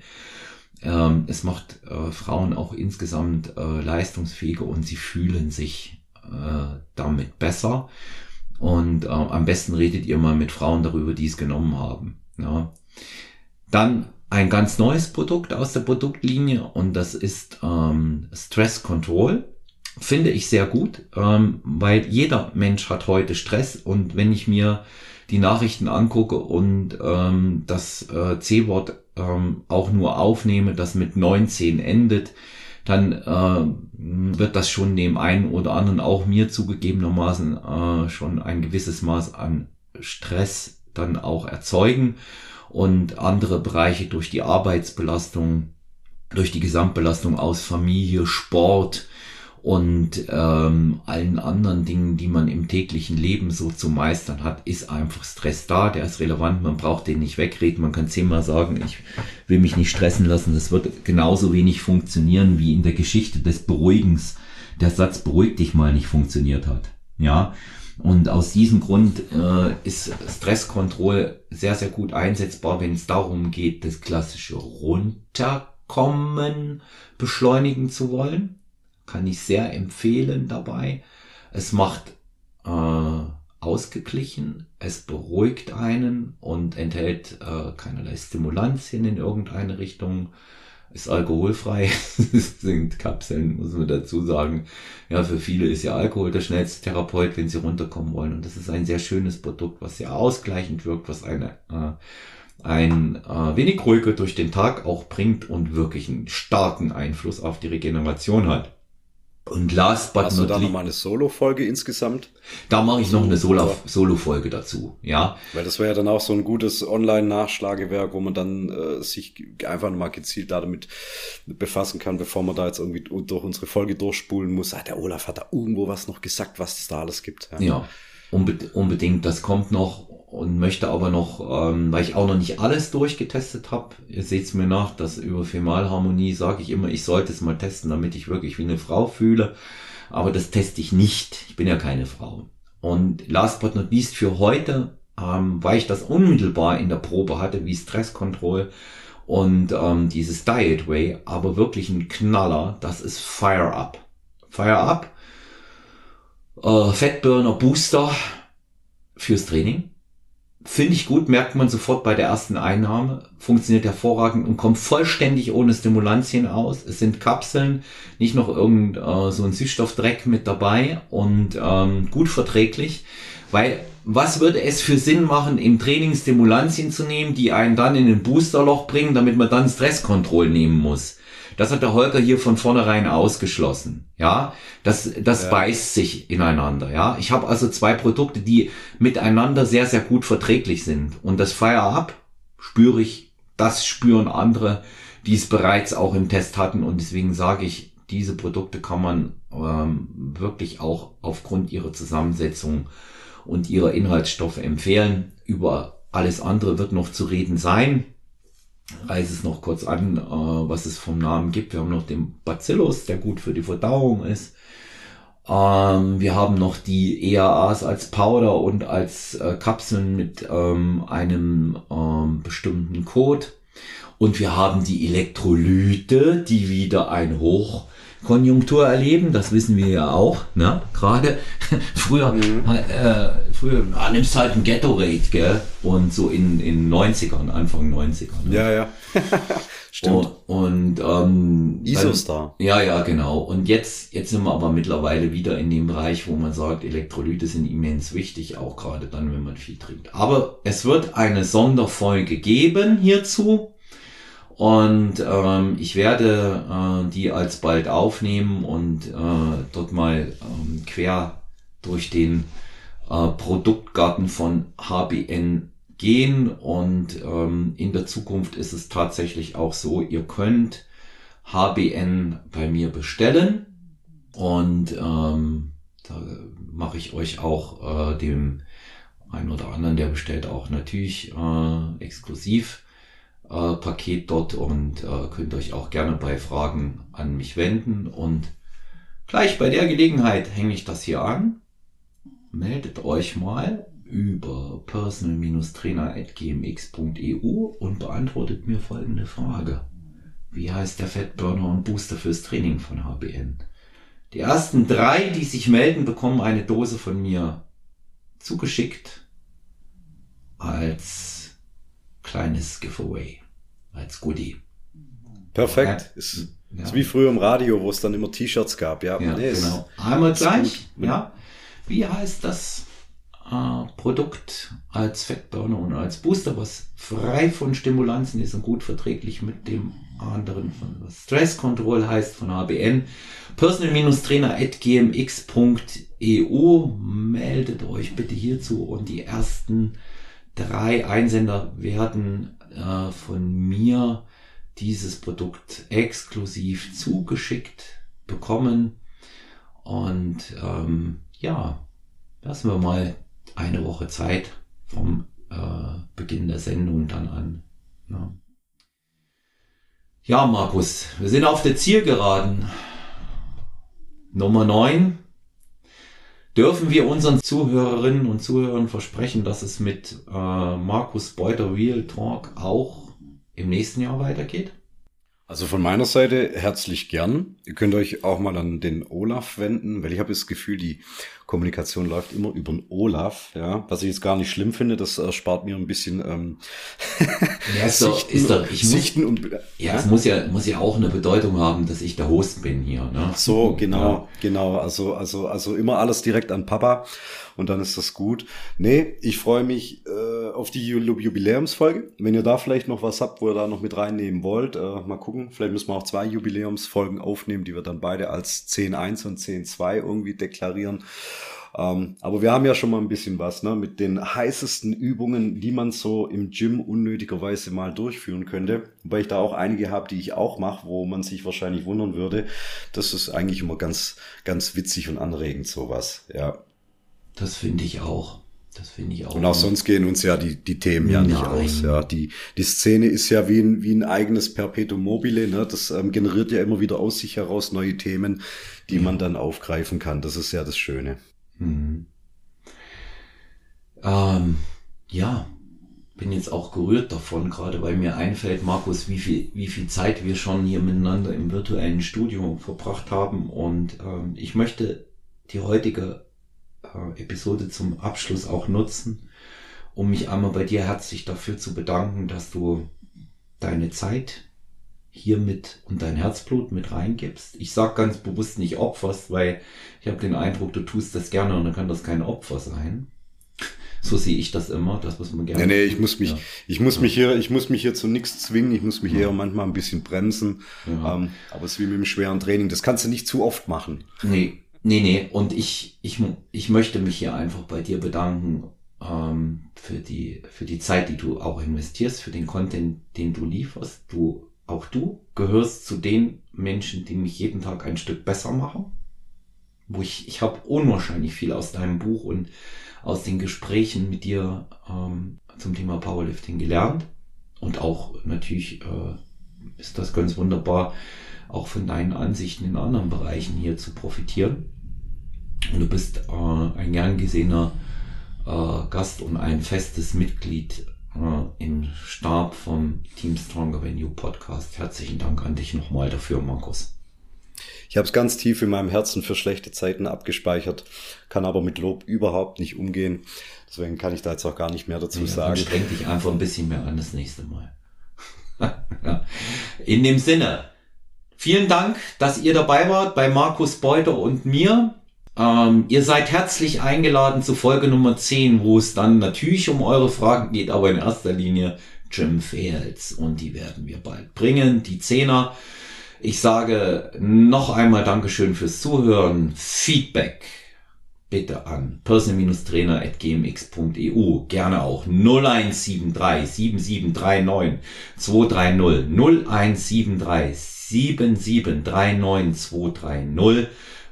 S1: Ähm, es macht äh, Frauen auch insgesamt äh, leistungsfähiger und sie fühlen sich äh, damit besser. Und äh, am besten redet ihr mal mit Frauen darüber, die es genommen haben. Ja. Dann ein ganz neues Produkt aus der Produktlinie und das ist ähm, Stress Control. Finde ich sehr gut, ähm, weil jeder Mensch hat heute Stress und wenn ich mir die Nachrichten angucke und ähm, das äh, C-Wort ähm, auch nur aufnehme, das mit 19 endet, dann äh, wird das schon dem einen oder anderen, auch mir zugegebenermaßen, äh, schon ein gewisses Maß an Stress dann auch erzeugen und andere Bereiche durch die Arbeitsbelastung, durch die Gesamtbelastung aus Familie, Sport, und ähm, allen anderen Dingen, die man im täglichen Leben so zu meistern hat, ist einfach Stress da, der ist relevant, man braucht den nicht wegreden, man kann zehnmal sagen, ich will mich nicht stressen lassen, das wird genauso wenig funktionieren, wie in der Geschichte des Beruhigens. Der Satz beruhig dich mal nicht funktioniert hat. Ja, und aus diesem Grund äh, ist Stresskontrolle sehr, sehr gut einsetzbar, wenn es darum geht, das klassische Runterkommen beschleunigen zu wollen kann ich sehr empfehlen dabei. Es macht äh, ausgeglichen, es beruhigt einen und enthält äh, keinerlei Stimulantien in irgendeine Richtung, ist alkoholfrei, sind Kapseln, muss man dazu sagen. Ja, für viele ist ja Alkohol der schnellste Therapeut, wenn sie runterkommen wollen. Und das ist ein sehr schönes Produkt, was sehr ausgleichend wirkt, was eine äh, ein äh, wenig ruhiger durch den Tag auch bringt und wirklich einen starken Einfluss auf die Regeneration hat. Und last but
S2: Hast not du da nochmal eine Solo-Folge insgesamt?
S1: Da mache ich noch eine Solo-Folge dazu, ja.
S2: Weil das wäre ja dann auch so ein gutes Online-Nachschlagewerk, wo man dann äh, sich einfach nochmal gezielt damit befassen kann, bevor man da jetzt irgendwie durch unsere Folge durchspulen muss. Ah, der Olaf hat da irgendwo was noch gesagt, was es da alles gibt.
S1: Ja, ja unbedingt. Das kommt noch und möchte aber noch, ähm, weil ich auch noch nicht alles durchgetestet habe, ihr seht es mir nach, dass über Femalharmonie sage ich immer, ich sollte es mal testen, damit ich wirklich wie eine Frau fühle. Aber das teste ich nicht. Ich bin ja keine Frau. Und last but not least für heute, ähm, weil ich das unmittelbar in der Probe hatte, wie Stresskontroll und ähm, dieses Diet Way, aber wirklich ein Knaller, das ist Fire Up. Fire Up, äh, Fettburner Booster fürs Training Finde ich gut, merkt man sofort bei der ersten Einnahme. Funktioniert hervorragend und kommt vollständig ohne Stimulantien aus. Es sind Kapseln, nicht noch irgend äh, so ein Süßstoffdreck mit dabei und ähm, gut verträglich. Weil was würde es für Sinn machen, im Training Stimulantien zu nehmen, die einen dann in ein Boosterloch bringen, damit man dann Stresskontroll nehmen muss? Das hat der Holger hier von vornherein ausgeschlossen. Ja, das, das ja. beißt sich ineinander. Ja, ich habe also zwei Produkte, die miteinander sehr, sehr gut verträglich sind. Und das Fire Up spüre ich, das spüren andere, die es bereits auch im Test hatten. Und deswegen sage ich, diese Produkte kann man ähm, wirklich auch aufgrund ihrer Zusammensetzung und ihrer Inhaltsstoffe empfehlen. Über alles andere wird noch zu reden sein reiße es noch kurz an, äh, was es vom Namen gibt. Wir haben noch den Bacillus, der gut für die Verdauung ist. Ähm, wir haben noch die EAAs als Powder und als äh, Kapseln mit ähm, einem ähm, bestimmten Code. Und wir haben die Elektrolyte, die wieder ein Hoch Konjunktur erleben, das wissen wir ja auch, ne? Gerade früher, mhm. äh, früher ah, nimmst halt ein Ghetto-Rate, gell? Und so in, in 90ern, Anfang 90ern.
S2: Ne? Ja, ja.
S1: Stimmt. Und, und ähm,
S2: Isostar.
S1: Ja, ja, genau. Und jetzt, jetzt sind wir aber mittlerweile wieder in dem Bereich, wo man sagt, Elektrolyte sind immens wichtig, auch gerade dann, wenn man viel trinkt. Aber es wird eine Sonderfolge geben hierzu. Und ähm, ich werde äh, die alsbald aufnehmen und äh, dort mal ähm, quer durch den äh, Produktgarten von HBN gehen. Und ähm, in der Zukunft ist es tatsächlich auch so, ihr könnt HBN bei mir bestellen. Und ähm, Da mache ich euch auch äh, dem einen oder anderen, der bestellt auch natürlich äh, exklusiv äh, Paket dort und äh, könnt euch auch gerne bei Fragen an mich wenden. Und gleich bei der Gelegenheit hänge ich das hier an. Meldet euch mal über personal-trainer.gmx.eu und beantwortet mir folgende Frage. Wie heißt der Fettburner und Booster fürs Training von HBN? Die ersten drei, die sich melden, bekommen eine Dose von mir zugeschickt als kleines Giveaway, als Goodie.
S2: Perfekt. Ja. Ist, ja. ist wie früher im Radio, wo es dann immer T-Shirts gab. Ja,
S1: ja nee, genau. Einmal gleich. Ja. Wie heißt das äh, Produkt als Fettburner und als Booster, was frei von Stimulanzen ist und gut verträglich mit dem anderen von was Stress Control heißt von ABN. Personal-trainer.gmx.eu meldet euch bitte hierzu und die ersten drei Einsender werden äh, von mir dieses Produkt exklusiv zugeschickt bekommen. Und ähm, ja, lassen wir mal eine Woche Zeit vom äh, Beginn der Sendung dann an. Ja. ja, Markus, wir sind auf der Zielgeraden. Nummer 9 Dürfen wir unseren Zuhörerinnen und Zuhörern versprechen, dass es mit äh, Markus Beuter Real Talk auch im nächsten Jahr weitergeht?
S2: Also von meiner Seite herzlich gern. Ihr könnt euch auch mal an den Olaf wenden, weil ich habe das Gefühl, die Kommunikation läuft immer über den Olaf, ja, was ich jetzt gar nicht schlimm finde, das erspart mir ein bisschen ähm,
S1: ja, ist doch, ist doch, ich Sichten muss, und ja, es muss ja muss ja auch eine Bedeutung haben, dass ich der Host bin hier, ne?
S2: So, genau, ja. genau, also also also immer alles direkt an Papa und dann ist das gut. Nee, ich freue mich äh, auf die Jubiläumsfolge. Wenn ihr da vielleicht noch was habt, wo ihr da noch mit reinnehmen wollt, äh, mal gucken. Vielleicht müssen wir auch zwei Jubiläumsfolgen aufnehmen, die wir dann beide als 10.1 und 10.2 irgendwie deklarieren. Ähm, aber wir haben ja schon mal ein bisschen was ne, mit den heißesten Übungen, die man so im Gym unnötigerweise mal durchführen könnte. Wobei ich da auch einige habe, die ich auch mache, wo man sich wahrscheinlich wundern würde. Das ist eigentlich immer ganz, ganz witzig und anregend sowas. Ja.
S1: Das finde ich auch. Das finde ich auch.
S2: Und auch sonst gehen uns ja die, die Themen ja nicht Nein. aus. Ja, die, die Szene ist ja wie ein, wie ein eigenes Perpetuum mobile. Ne? Das ähm, generiert ja immer wieder aus sich heraus neue Themen, die ja. man dann aufgreifen kann. Das ist ja das Schöne. Mhm.
S1: Ähm, ja, bin jetzt auch gerührt davon, gerade weil mir einfällt, Markus, wie viel, wie viel Zeit wir schon hier miteinander im virtuellen Studio verbracht haben. Und ähm, ich möchte die heutige äh, Episode zum Abschluss auch nutzen, um mich einmal bei dir herzlich dafür zu bedanken, dass du deine Zeit hier mit und dein Herzblut mit reingibst. Ich sag ganz bewusst nicht opferst, weil ich habe den Eindruck, du tust das gerne und dann kann das kein Opfer sein. So sehe ich das immer, das was man gerne.
S2: Nee, nee, ich muss mich, ja. ich muss mich hier, ich muss mich hier zu nichts zwingen, ich muss mich ja. eher manchmal ein bisschen bremsen. Ja. Ähm, aber es ist wie mit dem schweren Training, das kannst du nicht zu oft machen.
S1: Nee, Nee, nee, und ich, ich, ich möchte mich hier einfach bei dir bedanken ähm, für, die, für die Zeit, die du auch investierst, für den Content, den du lieferst. Du, auch du gehörst zu den Menschen, die mich jeden Tag ein Stück besser machen. Wo ich, ich habe unwahrscheinlich viel aus deinem Buch und aus den Gesprächen mit dir ähm, zum Thema Powerlifting gelernt. Und auch natürlich äh, ist das ganz wunderbar, auch von deinen Ansichten in anderen Bereichen hier zu profitieren. Und du bist äh, ein gern gesehener äh, Gast und ein festes Mitglied äh, im Stab vom Team Stronger Venue Podcast. Herzlichen Dank an dich nochmal dafür, Markus.
S2: Ich habe es ganz tief in meinem Herzen für schlechte Zeiten abgespeichert, kann aber mit Lob überhaupt nicht umgehen. Deswegen kann ich da jetzt auch gar nicht mehr dazu ja, sagen.
S1: Streng dich einfach ein bisschen mehr an das nächste Mal. In dem Sinne, Vielen Dank, dass ihr dabei wart bei Markus Beuter und mir. Ähm, ihr seid herzlich eingeladen zu Folge Nummer 10, wo es dann natürlich um eure Fragen geht, aber in erster Linie Jim Fails. Und die werden wir bald bringen, die Zehner. Ich sage noch einmal Dankeschön fürs Zuhören. Feedback bitte an person-trainer.gmx.eu. Gerne auch 0173 7739 230 0173 7739230,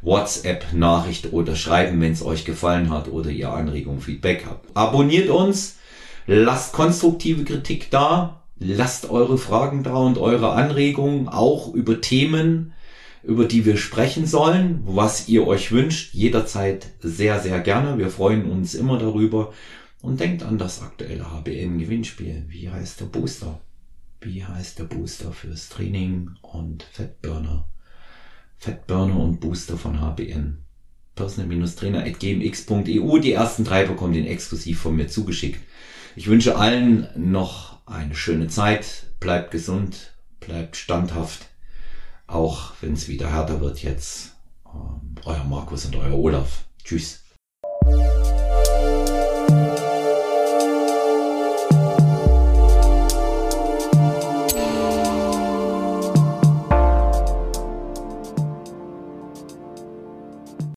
S1: WhatsApp-Nachricht oder schreiben, wenn es euch gefallen hat oder ihr Anregungen, Feedback habt. Abonniert uns, lasst konstruktive Kritik da, lasst eure Fragen da und eure Anregungen auch über Themen, über die wir sprechen sollen, was ihr euch wünscht, jederzeit sehr, sehr gerne. Wir freuen uns immer darüber. Und denkt an das aktuelle HBN-Gewinnspiel. Wie heißt der Booster? Wie heißt der Booster fürs Training und Fettburner? Fettburner und Booster von HBN. Personal-Trainer.gmx.eu. Die ersten drei bekommen den exklusiv von mir zugeschickt. Ich wünsche allen noch eine schöne Zeit. Bleibt gesund, bleibt standhaft. Auch wenn es wieder härter wird jetzt. Ähm, euer Markus und euer Olaf. Tschüss.